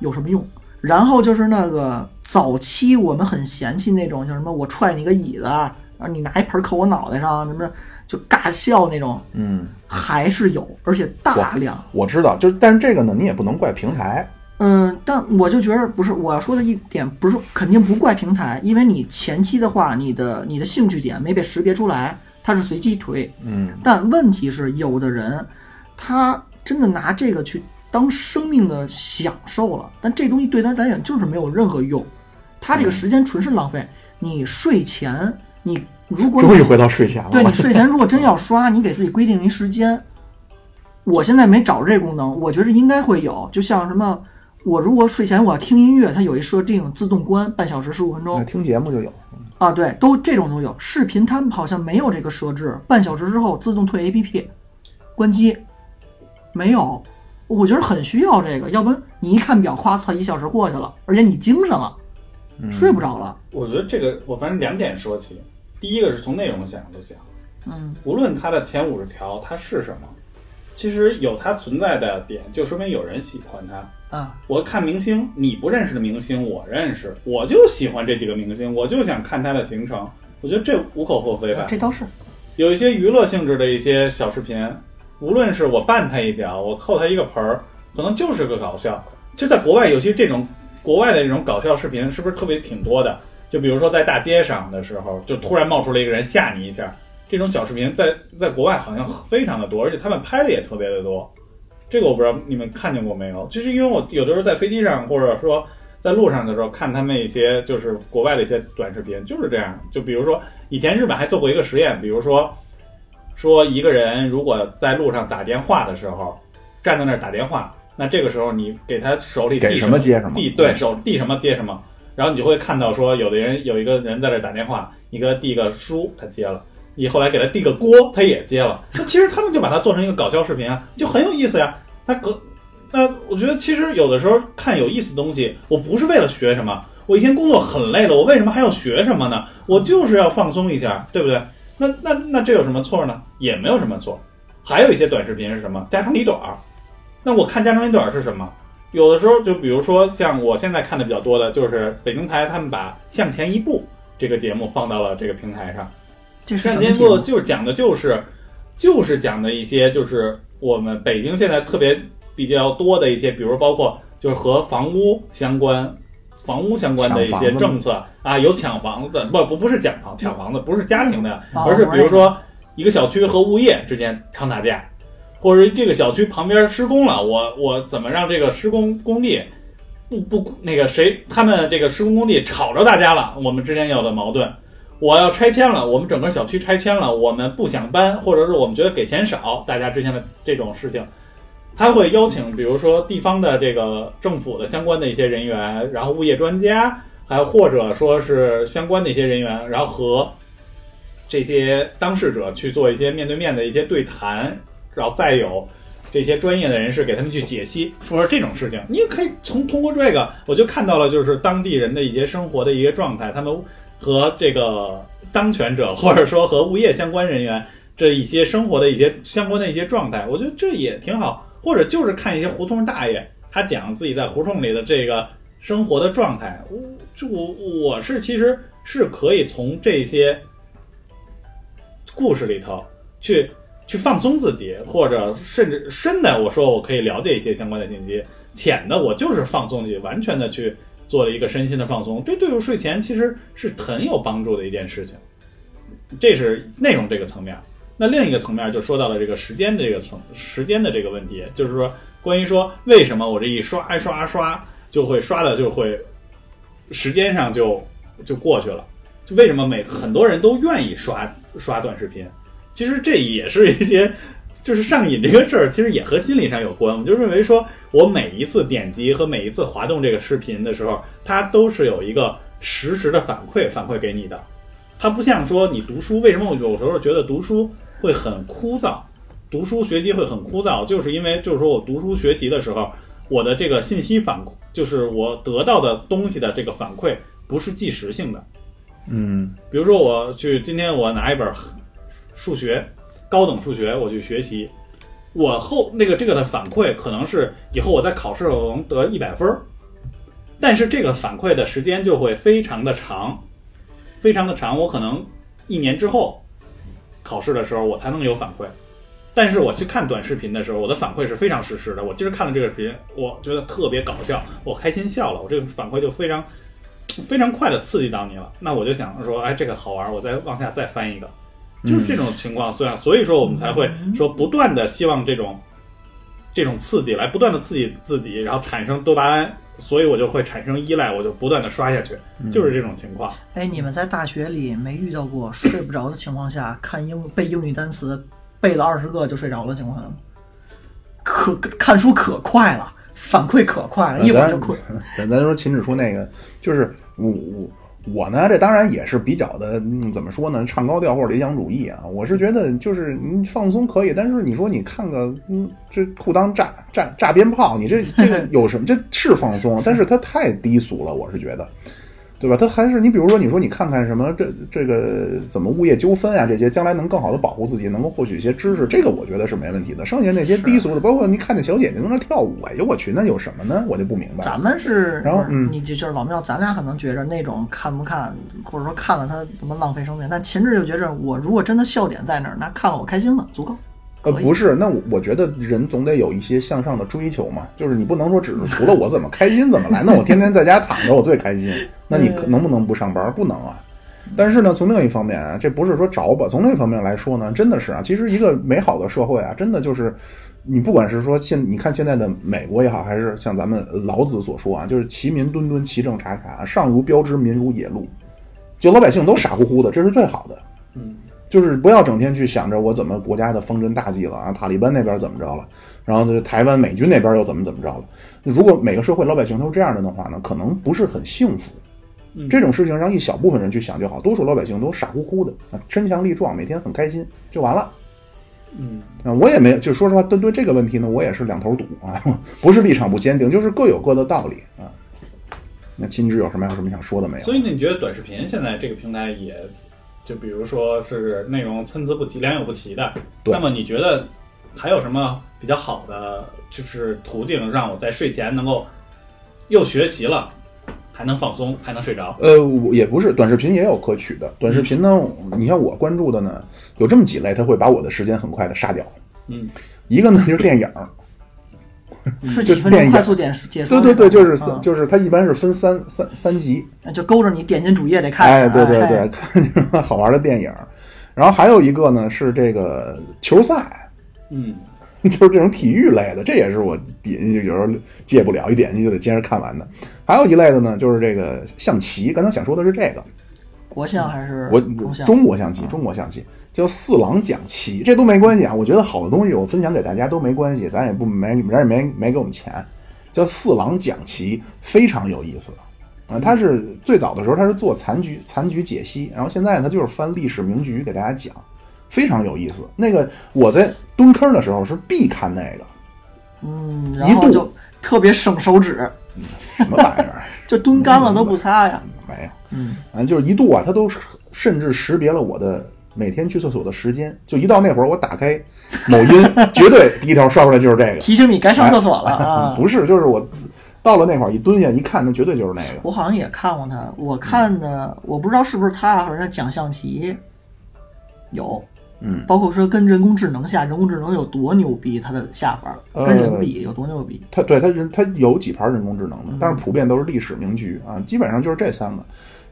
有什么用？然后就是那个早期我们很嫌弃那种，像什么我踹你个椅子啊，然后你拿一盆扣我脑袋上，什么就尬笑那种，嗯，还是有，而且大量。我知道，就是但是这个呢，你也不能怪平台。嗯，但我就觉得不是我要说的一点，不是肯定不怪平台，因为你前期的话，你的你的兴趣点没被识别出来，它是随机推。嗯但问题是，有的人他真的拿这个去当生命的享受了，但这东西对他来讲就是没有任何用，他这个时间纯是浪费。你睡前，你如果你终于回到睡前了。对你睡前如果真要刷，你给自己规定一时间。我现在没找着这功能，我觉得应该会有。就像什么，我如果睡前我要听音乐，它有一设定自动关半小时十五分钟听节目就有。啊，对，都这种都有。视频他们好像没有这个设置，半小时之后自动退 APP，关机，没有。我觉得很需要这个，要不然你一看表，夸操，一小时过去了，而且你精神了，嗯睡不着了。我觉得这个我反正两点说起，第一个是从内容角度讲，嗯无论它的前五十条它是什么，其实有它存在的点，就说明有人喜欢它。啊，我看明星，你不认识的明星我认识，我就喜欢这几个明星，我就想看他的行程，我觉得这无可厚非吧。这倒是。有一些娱乐性质的一些小视频，无论是我绊他一脚，我扣他一个盆儿，可能就是个搞笑。其实，在国外，尤其这种国外的这种搞笑视频，是不是特别挺多的？就比如说在大街上的时候，就突然冒出来一个人吓你一下，这种小视频在在国外好像非常的多，而且他们拍的也特别的多。这个我不知道你们看见过没有？就是因为我有的时候在飞机上，或者说在路上的时候，看他们一些就是国外的一些短视频，就是这样。就比如说以前日本还做过一个实验，比如说说一个人如果在路上打电话的时候，站在那儿打电话，那这个时候你给他手里递给什么接什么递对手递什么接什么，然后你就会看到说有的人有一个人在这儿打电话，你给他递个书，他接了。你后来给他递个锅，他也接了。那其实他们就把它做成一个搞笑视频啊，就很有意思呀。他可，那我觉得其实有的时候看有意思的东西，我不是为了学什么，我一天工作很累了，我为什么还要学什么呢？我就是要放松一下，对不对？那那那这有什么错呢？也没有什么错。还有一些短视频是什么家长里短儿，那我看家长里短儿是什么？有的时候就比如说像我现在看的比较多的，就是北京台他们把《向前一步》这个节目放到了这个平台上。这是向前一？步就是讲的就是就是讲的一些就是我们北京现在特别比较多的一些，比如包括就是和房屋相关。房屋相关的一些政策啊，有抢房子的，不不不是抢房抢房子，不是家庭的，啊而是比如说一个小区和物业之间常打架，或者这个小区旁边施工了，我我怎么让这个施工工地不不那个谁他们这个施工工地吵着大家了，我们之间有的矛盾，我要拆迁了，我们整个小区拆迁了，我们不想搬，或者是我们觉得给钱少，大家之间的这种事情，他会邀请比如说地方的这个政府的相关的一些人员，然后物业专家，还或者说是相关的一些人员，然后和这些当事者去做一些面对面的一些对谈，然后再有这些专业的人士给他们去解析，说这种事情，你也可以从通过这个，我就看到了就是当地人的一些生活的一些状态，他们和这个当权者或者说和物业相关人员这一些生活的一些相关的一些状态，我觉得这也挺好。或者就是看一些胡同大爷，他讲自己在胡同里的这个生活的状态，我就我我是其实是可以从这些故事里头去去放松自己，或者甚至深的，我说我可以了解一些相关的信息，浅的我就是放松自己，完全的去做了一个身心的放松，这对我睡前其实是很有帮助的一件事情。这是内容这个层面。那另一个层面就说到了这个时间的这个层时间的这个问题，就是说关于说为什么我这一刷刷刷就会刷的就会时间上就就过去了，就为什么每很多人都愿意刷刷短视频？其实这也是一些就是上瘾这个事儿，其实也和心理上有关。我就认为说我每一次点击和每一次滑动这个视频的时候，它都是有一个实时的反馈反馈给你的。它不像说你读书，为什么我有时候觉得读书会很枯燥？读书学习会很枯燥，就是因为就是说我读书学习的时候，我的这个信息反就是我得到的东西的这个反馈不是即时性的。嗯比如说我去今天我拿一本数学高等数学我去学习，我后那个这个的反馈可能是以后我在考试我能得一百分儿，但是这个反馈的时间就会非常的长，非常的长，我可能一年之后考试的时候我才能有反馈。但是我去看短视频的时候，我的反馈是非常实时的。我今儿看了这个视频，我觉得特别搞笑，我开心笑了，我这个反馈就非常非常快的刺激到你了。那我就想说，哎，这个好玩，我再往下再翻一个，就是这种情况。虽然所以说我们才会说不断的希望这种这种刺激来不断的刺激自己，然后产生多巴胺，所以我就会产生依赖，我就不断的刷下去，就是这种情况。哎，你们在大学里没遇到过睡不着的情况下看英背英语单词，背了二十个就睡着的情况吗？可看书可快了，反馈可快了，一会儿就困。咱咱说秦指出那个，就是我我我呢，这当然也是比较的，嗯、怎么说呢，唱高调或者理想主义啊。我是觉得就是你放松可以，但是你说你看个嗯，这裤裆炸炸炸鞭炮，你这这个有什么？这是放松，但是它太低俗了，我是觉得。对吧？它还是你，比如说，你说你看看什么这这个怎么物业纠纷啊，这些将来能更好的保护自己，能够获取一些知识，这个我觉得是没问题的。剩下那些低俗的，包括你看那小姐姐在那跳舞，哎呦我去，那有什么呢？我就不明白。咱们是，然后嗯你就就是老庙，咱俩可能觉着那种看不看，或者说看了他怎么浪费生命，但秦志就觉着我如果真的笑点在那儿，那看了我开心了，足够。呃，不是，那我我觉得人总得有一些向上的追求嘛，就是你不能说只是除了我怎么开心怎么来，那我天天在家躺着我最开心，那你能不能不上班？不能啊。但是呢，从另一方面啊，这不是说着吧，从另一方面来说呢，真的是啊，其实一个美好的社会啊，真的就是你不管是说现你看现在的美国也好，还是像咱们老子所说啊，就是其民敦敦，其政察察，上如标之，民如野鹿，就老百姓都傻乎乎的，这是最好的。嗯，就是不要整天去想着我怎么国家的方针大计了啊，塔利班那边怎么着了，然后这台湾美军那边又怎么怎么着了。如果每个社会老百姓都是这样的的话呢，可能不是很幸福。嗯这种事情让一小部分人去想就好，多数老百姓都傻乎乎的啊，身强力壮，每天很开心就完了。嗯，啊，我也没就说实话，对对这个问题呢，我也是两头堵啊，不是立场不坚定，就是各有各的道理啊。那金枝有什么有什么想说的没有？所以你觉得短视频现在这个平台也，就比如说是内容参差不齐、良莠不齐的，对那么你觉得还有什么比较好的就是途径，让我在睡前能够又学习了，还能放松，还能睡着？呃，我也不是，短视频也有可取的。短视频呢，你像我关注的呢，有这么几类，它会把我的时间很快的杀掉。嗯，一个呢就是电影儿，是几分钟快速点解说对对对，就是三，嗯就是它一般是分三三三集，就勾着你点进主页得看。哎，对对对，哎，看什么好玩的电影。然后还有一个呢是这个球赛，嗯，就是这种体育类的，这也是我点进去有时候戒不了，一点进去就得接着看完的。还有一类的呢，就是这个象棋，刚才想说的是这个，国象还是国？中国象棋，中国象棋叫四郎讲棋，这都没关系啊。我觉得好的东西我分享给大家都没关系，咱也不没人也没没给我们钱，叫四郎讲棋，非常有意思。啊，他是最早的时候他是做残局残局解析，然后现在他就是翻历史名局给大家讲，非常有意思。那个我在蹲坑的时候是必看那个，嗯，一度然后就特别省手指，什么玩意儿？就蹲干了都不擦呀。没有，嗯，啊，就是一度啊，他都甚至识别了我的每天去厕所的时间，就一到那会儿，我打开某音，绝对第一条刷出来就是这个。提醒你该上厕所了啊。不是，就是我到了那会儿一蹲下一看，那绝对就是那个。我好像也看过他，我看的我不知道是不是他，好像讲象棋有，嗯，包括说跟人工智能下，人工智能有多牛逼，他的下法呃跟人比有多牛逼。他对他人他有几盘人工智能的，但是普遍都是历史名局啊，基本上就是这三个。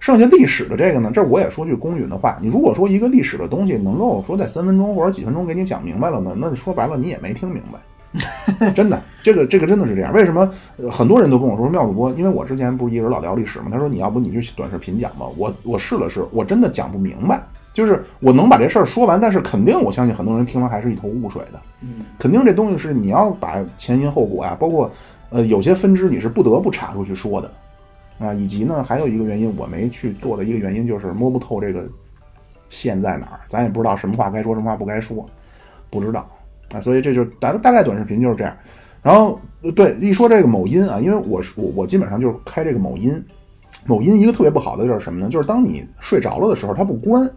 剩下历史的这个呢，这我也说句公允的话，你如果说一个历史的东西能够说在三分钟或者几分钟给你讲明白了呢，那说白了你也没听明白。真的，这个这个真的是这样。为什么呃很多人都跟我说妙主播？因为我之前不是一直老聊历史嘛，他说你要不你去短视频讲吧。我我试了试，我真的讲不明白。就是我能把这事儿说完，但是肯定我相信很多人听完还是一头雾水的。嗯，肯定这东西是你要把前因后果呀、包括呃有些分支你是不得不查出去说的啊，以及呢还有一个原因我没去做的一个原因就是摸不透这个线在哪儿，咱也不知道什么话该说，什么话不该说，不知道。啊，所以这就大大概短视频就是这样。然后对一说这个某音啊，因为我是我我基本上就是开这个某音，某音一个特别不好的就是什么呢？就是当你睡着了的时候，它不关，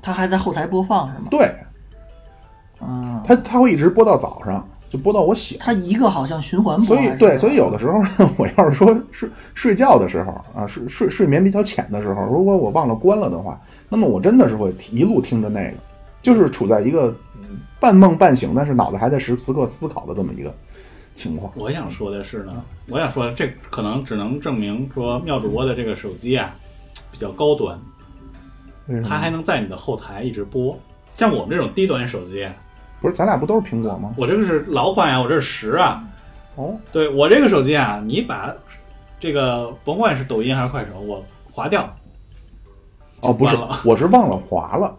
它还在后台播放是吗？对啊，它它会一直播到早上，就播到我醒。他一个好像循环播所以对，所以有的时候呢，我要是说睡睡觉的时候啊，睡睡睡眠比较浅的时候，如果我忘了关了的话，那么我真的是会一路听着那个，就是处在一个嗯半梦半醒，但是脑子还在时时刻思考的这么一个情况。我想说的是呢，我想说这可能只能证明说妙主播的这个手机啊比较高端，它还能在你的后台一直播。像我们这种低端手机，不是咱俩不都是苹果吗？我这个是老款呀，我这是十啊。哦，对我这个手机啊，你把这个甭管是抖音还是快手，我划掉，哦，不是，我是忘了划了。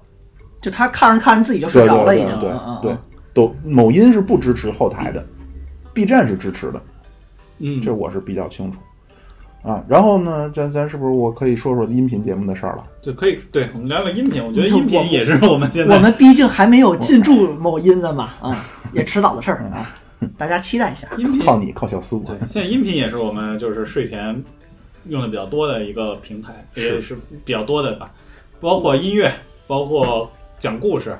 就他看着看着自己就对睡着了，对已经。对抖某音是不支持后台的，B 站是支持的，嗯，这我是比较清楚。啊，然后呢，咱咱是不是我可以说说音频节目的事儿了？就可以对我们聊聊音频。我觉得音频也是我们现在我们毕竟还没有进驻某音的嘛，啊，也迟早的事儿啊，大家期待一下。音频靠你，靠小苏。对，现在音频也是我们就是睡前用的比较多的一个平台，也是比较多的吧，包括音乐，包括讲故事，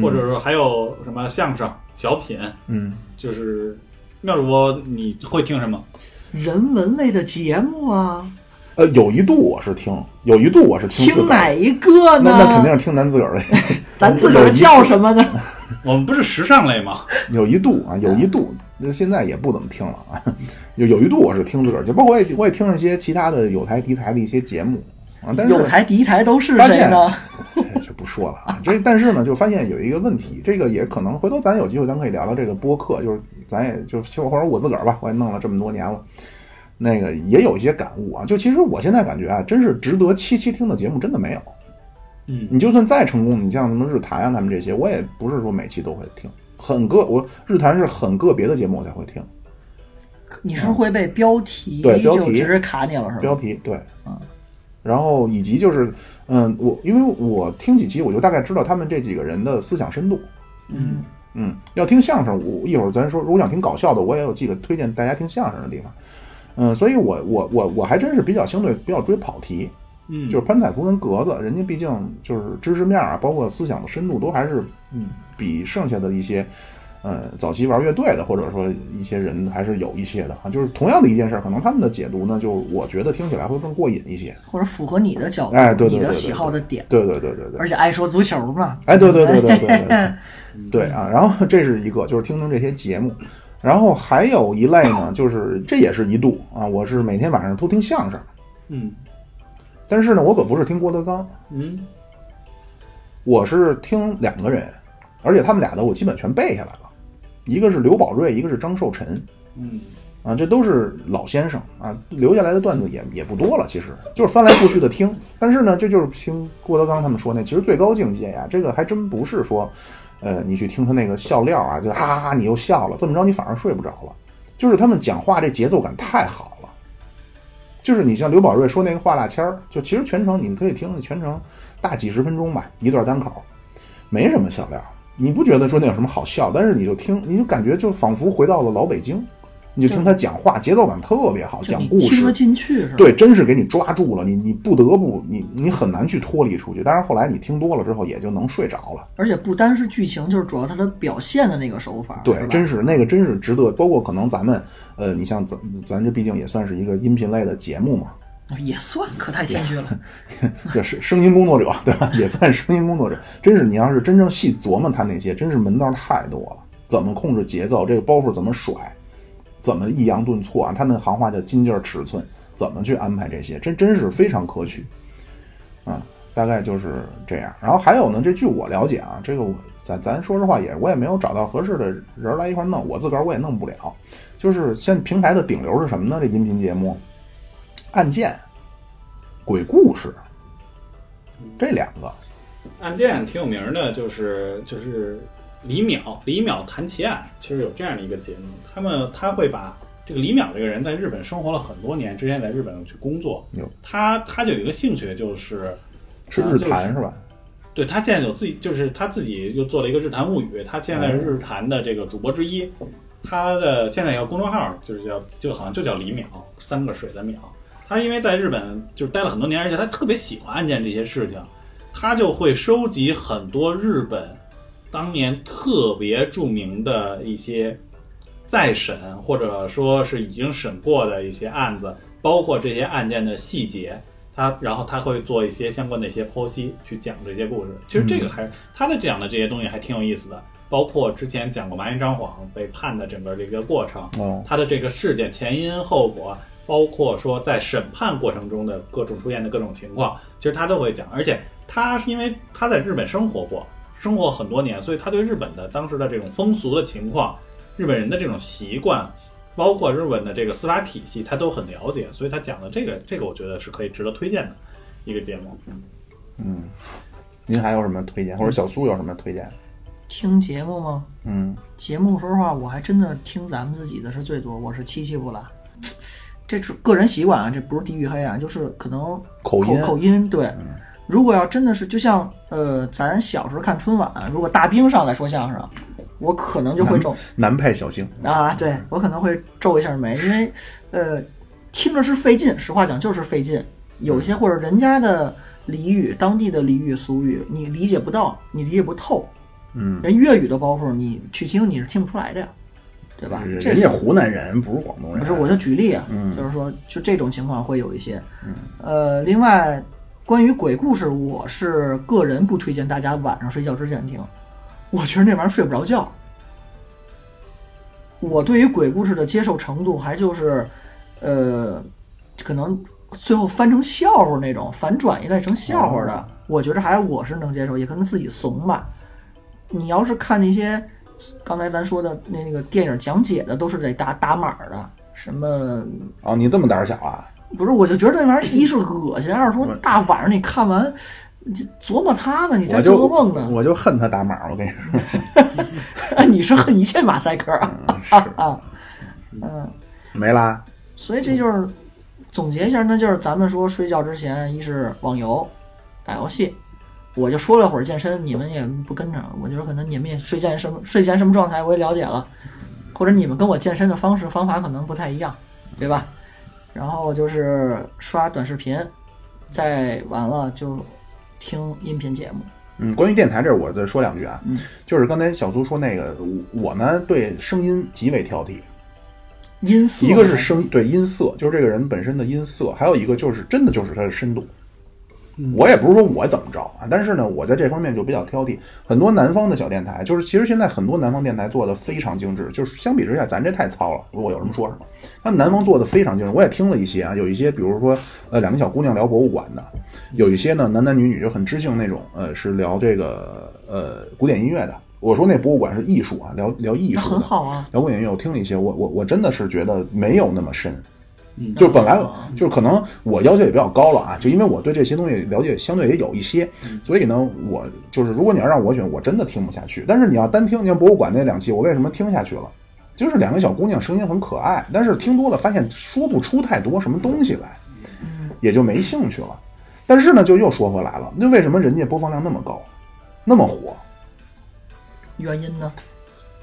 或者说还有什么相声、小品，嗯，就是妙主播你会听什么？人文类的节目啊，呃，有一度我是听，有一度我是听听哪一个呢？那那肯定是听咱自个儿的。咱自个儿叫什么呢？我们不是时尚类吗？有一度啊，有一度，那现在也不怎么听了啊。有有一度我是听自个儿，就包括我也我也听一些其他的有台敌台的一些节目啊，但是有台第一台都是谁呢？这就不说了啊。这但是呢，就发现有一个问题，这个也可能回头咱有机会咱可以聊聊这个播客，就是咱也就或者我自个儿吧，我也弄了这么多年了。那个也有一些感悟啊，就其实我现在感觉啊，真是值得期期听的节目真的没有。嗯，你就算再成功，你像什么日坛啊，他们这些，我也不是说每期都会听，很个我日坛是很个别的节目我才会听。你是会被标题对标题直接卡你了是吧？标题对，嗯，然后以及就是，嗯，我因为我听几期，我就大概知道他们这几个人的思想深度。嗯，嗯，要听相声，我一会儿咱说，如果想听搞笑的，我也有几个推荐大家听相声的地方。嗯，所以我我我我还真是比较相对比较追跑题，嗯，就是潘采夫跟格子，人家毕竟就是知识面啊，包括思想的深度，都还是嗯比剩下的一些。呃，早期玩乐队的，或者说一些人还是有一些的啊，就是同样的一件事，可能他们的解读呢，就我觉得听起来会更过瘾一些。或者符合你的角度，哎对对对对你的喜好的点，对对对对对，而且爱说足球嘛。哎，对对对对对对对，对 啊，然后 这是一个，就是听听这些节目，然后还有一类呢，就是这也是一度啊，我是每天晚上都听相声，嗯。但是呢，我可不是听郭德纲，嗯。我是听两个人，而且他们俩的我基本全背下来了，一个是刘宝瑞，一个是张寿臣。嗯啊，这都是老先生啊，留下来的段子也也不多了，其实就是翻来覆去的听。但是呢，这就是听郭德纲他们说那，其实最高境界呀，这个还真不是说，呃，你去听他那个笑料啊，就哈哈哈你又笑了，这么着你反而睡不着了。就是他们讲话这节奏感太好了，就是你像刘宝瑞说那个话大签儿，就其实全程你可以听，全程大几十分钟吧，一段单口，没什么笑料，你不觉得说那有什么好笑，但是你就听，你就感觉就仿佛回到了老北京。你就听他讲话，节奏感特别好，讲故事听得，进去是吧？对，真是给你抓住了，你你不得不，你你很难去脱离出去。当然后来你听多了之后，也就能睡着了。而且不单是剧情，就是主要他的表现的那个手法，对是，真是那个真是值得。包括可能咱们，呃，你像咱咱这毕竟也算是一个音频类的节目嘛，也算，可太谦虚了。就是声音工作者，对吧？也算声音工作者。真是你要是真正细琢磨他那些，真是门道太多了。怎么控制节奏？这个包袱怎么甩？怎么抑扬顿挫啊？他那行话叫金劲儿尺寸，怎么去安排这些？真真是非常可取。啊，大概就是这样。然后还有呢，这据我了解啊，这个咱咱说实话也我也没有找到合适的人来一块弄，我自个儿我也弄不了。就是现在平台的顶流是什么呢？这音频节目，案件、鬼故事这两个。案件挺有名的，就是就是李淼李淼谈奇案，其实有这样的一个节目，他们他会把这个李淼这个人在日本生活了很多年，之前在日本去工作有，他他就有一个兴趣就是是日坛是吧？对他现在有自己，就是他自己又做了一个日坛物语，他现在是日坛的这个主播之一。他的现在有个公众号，就是叫就好像就叫李淼，三个水的淼。他因为在日本就是待了很多年，而且他特别喜欢案件这些事情，他就会收集很多日本当年特别著名的一些再审或者说是已经审过的一些案子，包括这些案件的细节。他然后他会做一些相关的一些剖析，去讲这些故事。其实这个还他的讲的这些东西还挺有意思的，包括之前讲过麻原彰晃被判的整个这个过程，哦，他的这个事件前因后果，包括说在审判过程中的各种出现的各种情况，其实他都会讲。而且他是因为他在日本生活过，生活很多年，所以他对日本的当时的这种风俗的情况，日本人的这种习惯。包括日本的这个司法体系，他都很了解，所以他讲的这个这个，我觉得是可以值得推荐的一个节目。嗯，您还有什么推荐，或者小苏有什么推荐？听节目吗？嗯，节目说实话，我还真的听咱们自己的是最多。我是七七不拉，这是个人习惯啊，这不是地域黑啊，就是可能口音口音对。如果要真的是，就像呃，咱小时候看春晚，如果大兵上来说相声，我可能就会皱南派小星啊，对我可能会皱一下眉，因为呃，听着是费劲，实话讲就是费劲。有些或者人家的俚语、当地的俚语俗语，你理解不到，你理解不透。嗯，人粤语的包袱，你去听你是听不出来的呀，对吧？这人家湖南人不是广东人，不是，我就举例啊，嗯就是说，就这种情况会有一些。嗯，呃，另外。关于鬼故事，我是个人不推荐大家晚上睡觉之前听，我觉得那玩意儿睡不着觉。我对于鬼故事的接受程度还就是，呃，可能最后翻成笑话那种，反转一类成笑话的，我觉得还我是能接受，也可能自己怂吧。你要是看那些刚才咱说的那那个电影讲解的，都是得打打码的，什么？哦，你这么胆小啊？不是，我就觉得那玩意儿一是恶心，二是说大晚上你看完，你琢磨他呢，你在做噩梦呢。我就恨他打码，我跟你说。你是恨一切马赛克啊？啊，嗯，没啦。所以这就是总结一下，那就是咱们说睡觉之前，一是网游、打游戏，我就说了会儿健身，你们也不跟着，我觉得可能你们也睡前什么睡前什么状态我也了解了，或者你们跟我健身的方式方法可能不太一样，对吧？然后就是刷短视频，再完了就听音频节目。嗯，关于电台这儿，我再说两句啊。嗯，就是刚才小苏说那个，我呢对声音极为挑剔。音色，一个是声对音色，就是这个人本身的音色；还有一个就是真的就是他的深度。我也不是说我怎么着啊，但是呢，我在这方面就比较挑剔。很多南方的小电台，就是其实现在很多南方电台做的非常精致，就是相比之下，咱这太糙了。我有什么说什么。他们南方做的非常精致，我也听了一些啊，有一些比如说呃两个小姑娘聊博物馆的，有一些呢男男女女就很知性那种，呃是聊这个呃古典音乐的。我说那博物馆是艺术啊，聊聊艺术很好啊。聊古典音乐，我听了一些，我我我真的是觉得没有那么深。就本来就是可能我要求也比较高了啊，就因为我对这些东西了解相对也有一些，所以呢，我就是如果你要让我选，我真的听不下去。但是你要单听，你看博物馆那两期，我为什么听下去了？就是两个小姑娘声音很可爱，但是听多了发现说不出太多什么东西来，也就没兴趣了。但是呢，就又说回来了，那为什么人家播放量那么高，那么火？原因呢？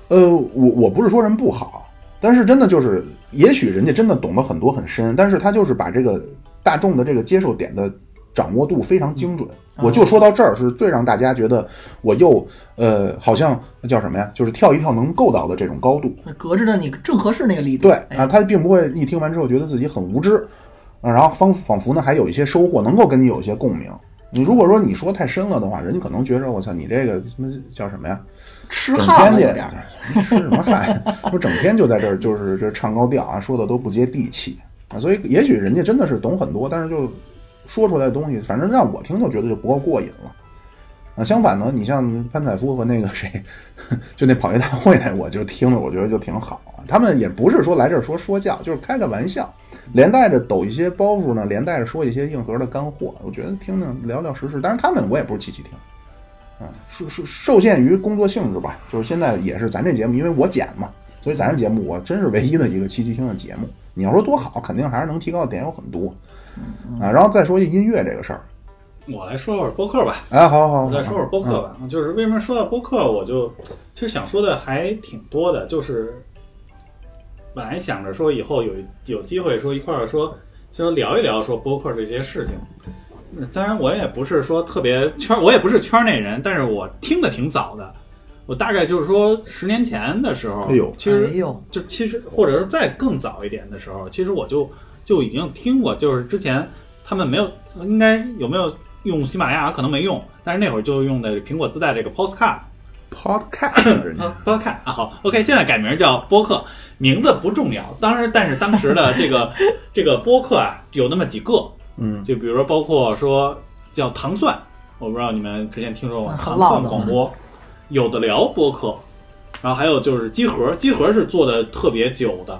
呃，我我不是说人不好。但是真的就是，也许人家真的懂得很多很深，但是他就是把这个大众的这个接受点的掌握度非常精准。我就说到这儿是最让大家觉得我又呃好像叫什么呀？就是跳一跳能够到的这种高度，隔着的你正合适那个力度。对啊，他并不会一听完之后觉得自己很无知啊，然后仿仿佛呢还有一些收获，能够跟你有一些共鸣。你如果说你说太深了的话，人家可能觉着我操你这个什么叫什么呀？吃汉子点儿，吃什么汉？我整天就在这儿，就是这唱高调啊，说的都不接地气啊。所以也许人家真的是懂很多，但是就说出来的东西，反正让我听就觉得就不够过瘾了啊。相反呢，你像潘采夫和那个谁，就那跑业大会那，我就听着我觉得就挺好啊。他们也不是说来这儿说说教，就是开个玩笑，连带着抖一些包袱呢，连带着说一些硬核的干货。我觉得听听聊聊实事，但是他们我也不是期期听。嗯，受受受限于工作性质吧，就是现在也是咱这节目，因为我剪嘛，所以咱这节目我真是唯一的一个七七听的节目。你要说多好，肯定还是能提高的点有很多啊。然后再说一音乐这个事儿，我来说会儿播客吧。哎，好好好，我再说会儿播客吧，就是为什么说到播客，我就其实想说的还挺多的，就是本来想着说以后有有机会说一块儿说就聊一聊说播客这些事情。嗯当然，我也不是说特别圈，我也不是圈内人，但是我听的挺早的。我大概就是说十年前的时候，哎呦。其实哎呦，就其实或者是再更早一点的时候，其实我就就已经听过，就是之前他们没有，应该有没有用喜马拉雅可能没用，但是那会儿就用的苹果自带这个 Postcard podcast 人家 Postcard 啊，好，OK，现在改名叫播客，名字不重要，当然，但是当时的这个这个播客啊，有那么几个，嗯，就比如说包括说叫糖蒜，我不知道你们之前听说过嗯糖蒜广播，有的聊播客，然后还有就是机核，机核是做的特别久的，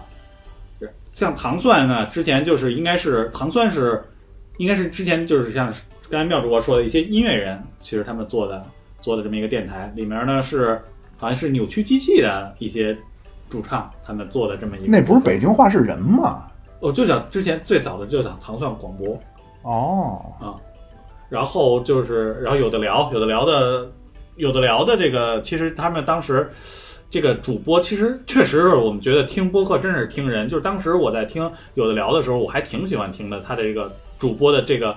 像糖蒜呢，之前就是应该是糖蒜是应该是之前就是像刚才妙主播说的一些音乐人，其实他们做的做的这么一个电台，里面呢是好像是扭曲机器的一些主唱他们做的这么一个，那不是北京话是人吗？我就讲之前最早的就讲糖蒜广播，哦啊，然后就是，然后有的聊，有的聊的，有的聊的这个，其实他们当时这个主播，其实确实是我们觉得听播客真是听人。就是当时我在听有的聊的时候，我还挺喜欢听的。他这个主播的这个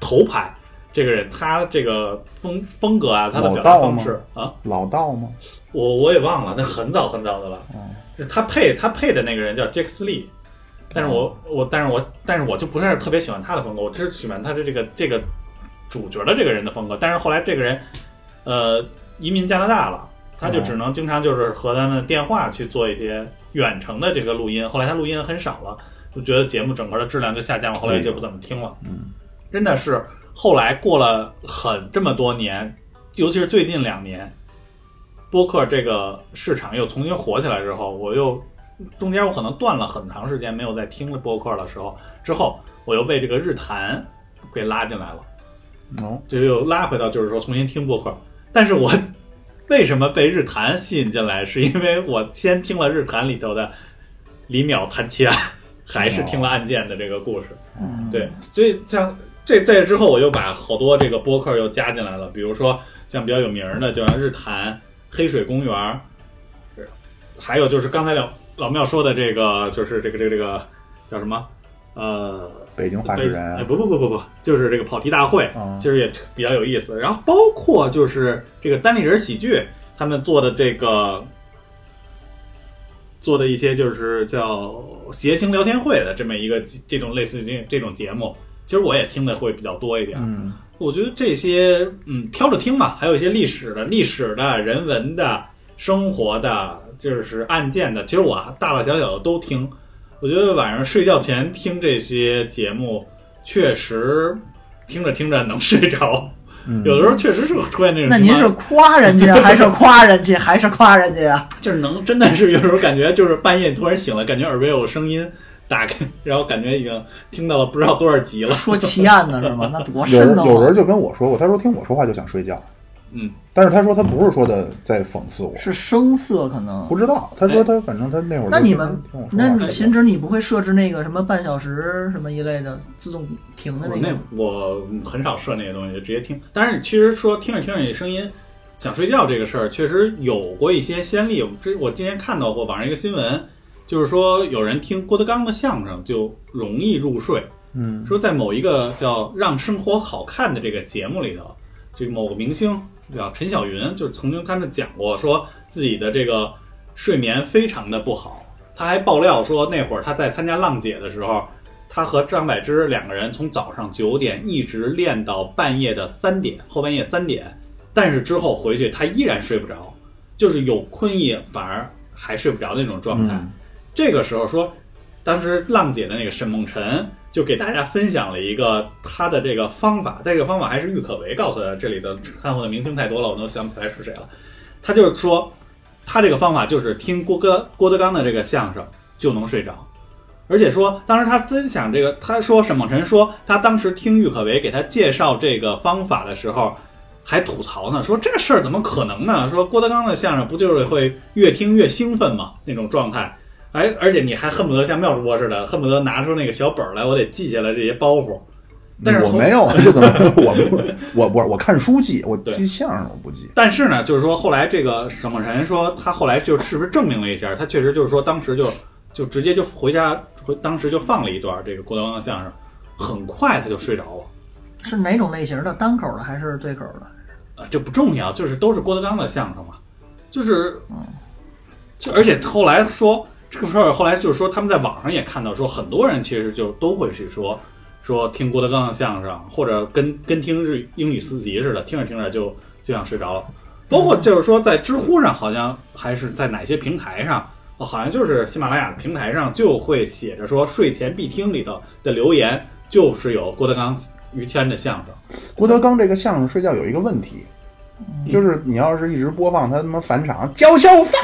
头牌，这个人他这个风风格啊，他的表达方式啊，老道吗？我我也忘了，那很早很早的了。他配他配的那个人叫杰克斯利，但是我我但是我但是我就不是特别喜欢他的风格，我只是喜欢他的这个这个主角的这个人的风格。但是后来这个人，呃，移民加拿大了，他就只能经常就是和他们电话去做一些远程的这个录音。后来他录音很少了，就觉得节目整个的质量就下降了，后来就不怎么听了。嗯，真的是后来过了很这么多年，尤其是最近两年，播客这个市场又重新火起来之后，我又中间我可能断了很长时间没有再听了播客的时候，之后我又被这个日坛给拉进来了，哦，就又拉回到就是说重新听播客。但是我 为什么被日坛吸引进来，是因为我先听了日坛里头的李淼谈奇案，还是听了案件的这个故事。嗯，对，所以像这在这之后，我又把好多这个播客又加进来了，比如说像比较有名儿的，就像日坛、黑水公园儿，还有就是刚才老老庙说的这个，就是这个这个这个叫什么？呃，北京话是哎人，不不不不不，就是这个跑题大会，嗯其实也比较有意思。然后包括就是这个单立人喜剧他们做的这个做的一些就是叫谐星聊天会的这么一个这种类似于这这种节目，其实我也听的会比较多一点。嗯，我觉得这些嗯挑着听吧，还有一些历史的、历史的、人文的、生活的，就是案件的，其实我大大小小的都听。我觉得晚上睡觉前听这些节目，确实听着听着能睡着。嗯有的时候确实是会出现那种那您是夸人家还是夸人家还是夸人家呀？就是能真的是有时候感觉就是半夜突然醒了，感觉耳边有声音，打开，然后感觉已经听到了不知道多少集了。说奇案呢是吗？那多有瘆得慌！有人就跟我说过，他说听我说话就想睡觉，嗯，但是他说他不是说的在讽刺我，是声色可能不。知道，他说他反正他那会儿那你们那你秦止你不会设置那个什么半小时什么一类的自动停的我那那？我很少设那些东西，就直接听。但是其实说听着听着你声音想睡觉这个事儿，确实有过一些先例。我之我之前看到过网上一个新闻，就是说有人听郭德纲的相声就容易入睡。嗯，说在某一个叫《让生活好看》的这个节目里头，这个某个明星叫陈小云，就是曾经他们讲过，说自己的这个睡眠非常的不好。他还爆料说，那会儿他在参加浪姐的时候，他和张柏芝两个人从早上九点一直练到半夜的三点，后半夜三点，但是之后回去他依然睡不着，就是有困意反而还睡不着那种状态。嗯这个时候说，当时浪姐的那个沈梦辰就给大家分享了一个他的这个方法，这个方法还是郁可唯告诉他，这里的看过的明星太多了，我都想不起来是谁了。他就是说，他这个方法就是听郭哥郭德纲的这个相声就能睡着，而且说当时他分享这个，他说沈梦辰说他当时听郁可唯给他介绍这个方法的时候。还吐槽呢，说这事儿怎么可能呢？说郭德纲的相声不就是会越听越兴奋吗？那种状态，哎，而且你还恨不得像妙主播似的，恨不得拿出那个小本儿来，我得记下来这些包袱。但是我没有，这怎么我不我我我看书记，我对记相声我不记。但是呢，就是说后来这个沈梦辰说他后来就是不是证明了一下，他确实就是说当时就就直接就回家回当时就放了一段这个郭德纲的相声，很快他就睡着了。是哪种类型的？单口的还是对口的？啊，这不重要，就是都是郭德纲的相声嘛，就是，就而且后来说这个事儿，后来就是说他们在网上也看到说，很多人其实就都会去说说听郭德纲的相声，或者跟跟听日英语四级似的，听着听着就就想睡着了。包括就是说在知乎上，好像还是在哪些平台上，哦好像就是喜马拉雅平台上就会写着说睡前必听里头的留言，就是有郭德纲、于谦的相声。郭德纲这个相声睡觉有一个问题，嗯就是你要是一直播放他他妈返场，教小飞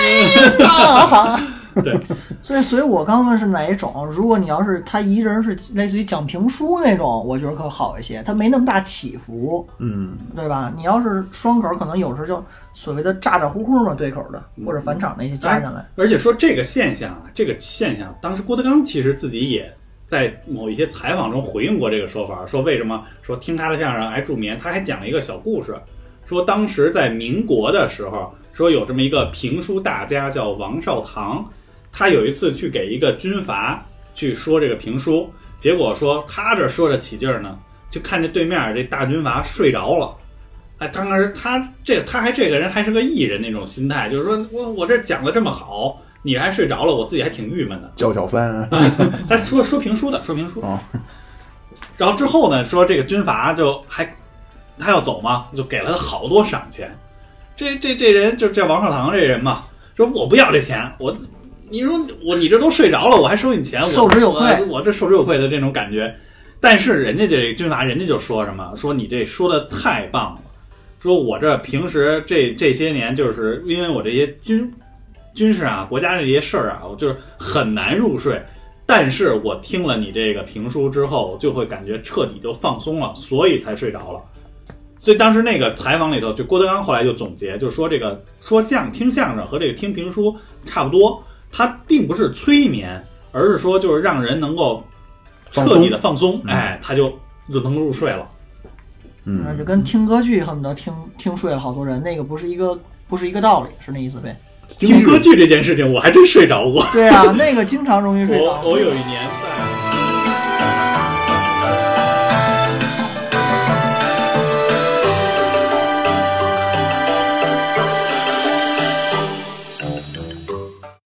啊，对，所以，所以我刚问是哪一种？如果你要是他一人是类似于讲评书那种，我觉得可好一些，他没那么大起伏，嗯，对吧？你要是双口，可能有时候就所谓的咋咋呼呼嘛，对口的或者返场那些加进来。而且说这个现象啊，这个现象，当时郭德纲其实自己也在某一些采访中回应过这个说法，说为什么说听他的相声爱助眠，他还讲了一个小故事，说当时在民国的时候，说有这么一个评书大家叫王少堂，他有一次去给一个军阀去说这个评书，结果说他这说着起劲儿呢，就看见对面这大军阀睡着了。哎，当时他这他还这个人还是个艺人那种心态，就是说我我这讲的这么好，你还睡着了，我自己还挺郁闷的。叫小帆，他说说评书的，说评书。哦然后之后呢，说这个军阀就还他要走嘛，就给了他好多赏钱。这这这人就这王少堂这人嘛，说我不要这钱，我你说我你这都睡着了，我还收你钱，我受之有愧我我这受之有愧的这种感觉。但是人家这军阀，人家就说什么，说你这说的太棒了，说我这平时这这些年，就是因为我这些军军事啊、国家这些事儿啊，我就是很难入睡。但是我听了你这个评书之后，就会感觉彻底就放松了，所以才睡着了。所以当时那个采访里头，就郭德纲后来就总结，就说这个说相听相声和这个听评书差不多，它并不是催眠，而是说就是让人能够彻底的放松，哎，他就就能入睡了。嗯就跟听歌剧恨不得听听睡了好多人，那个不是一个不是一个道理，是那意思呗？听歌剧这件事情，我还真睡着过。对啊，那个经常容易睡着。我我有一年在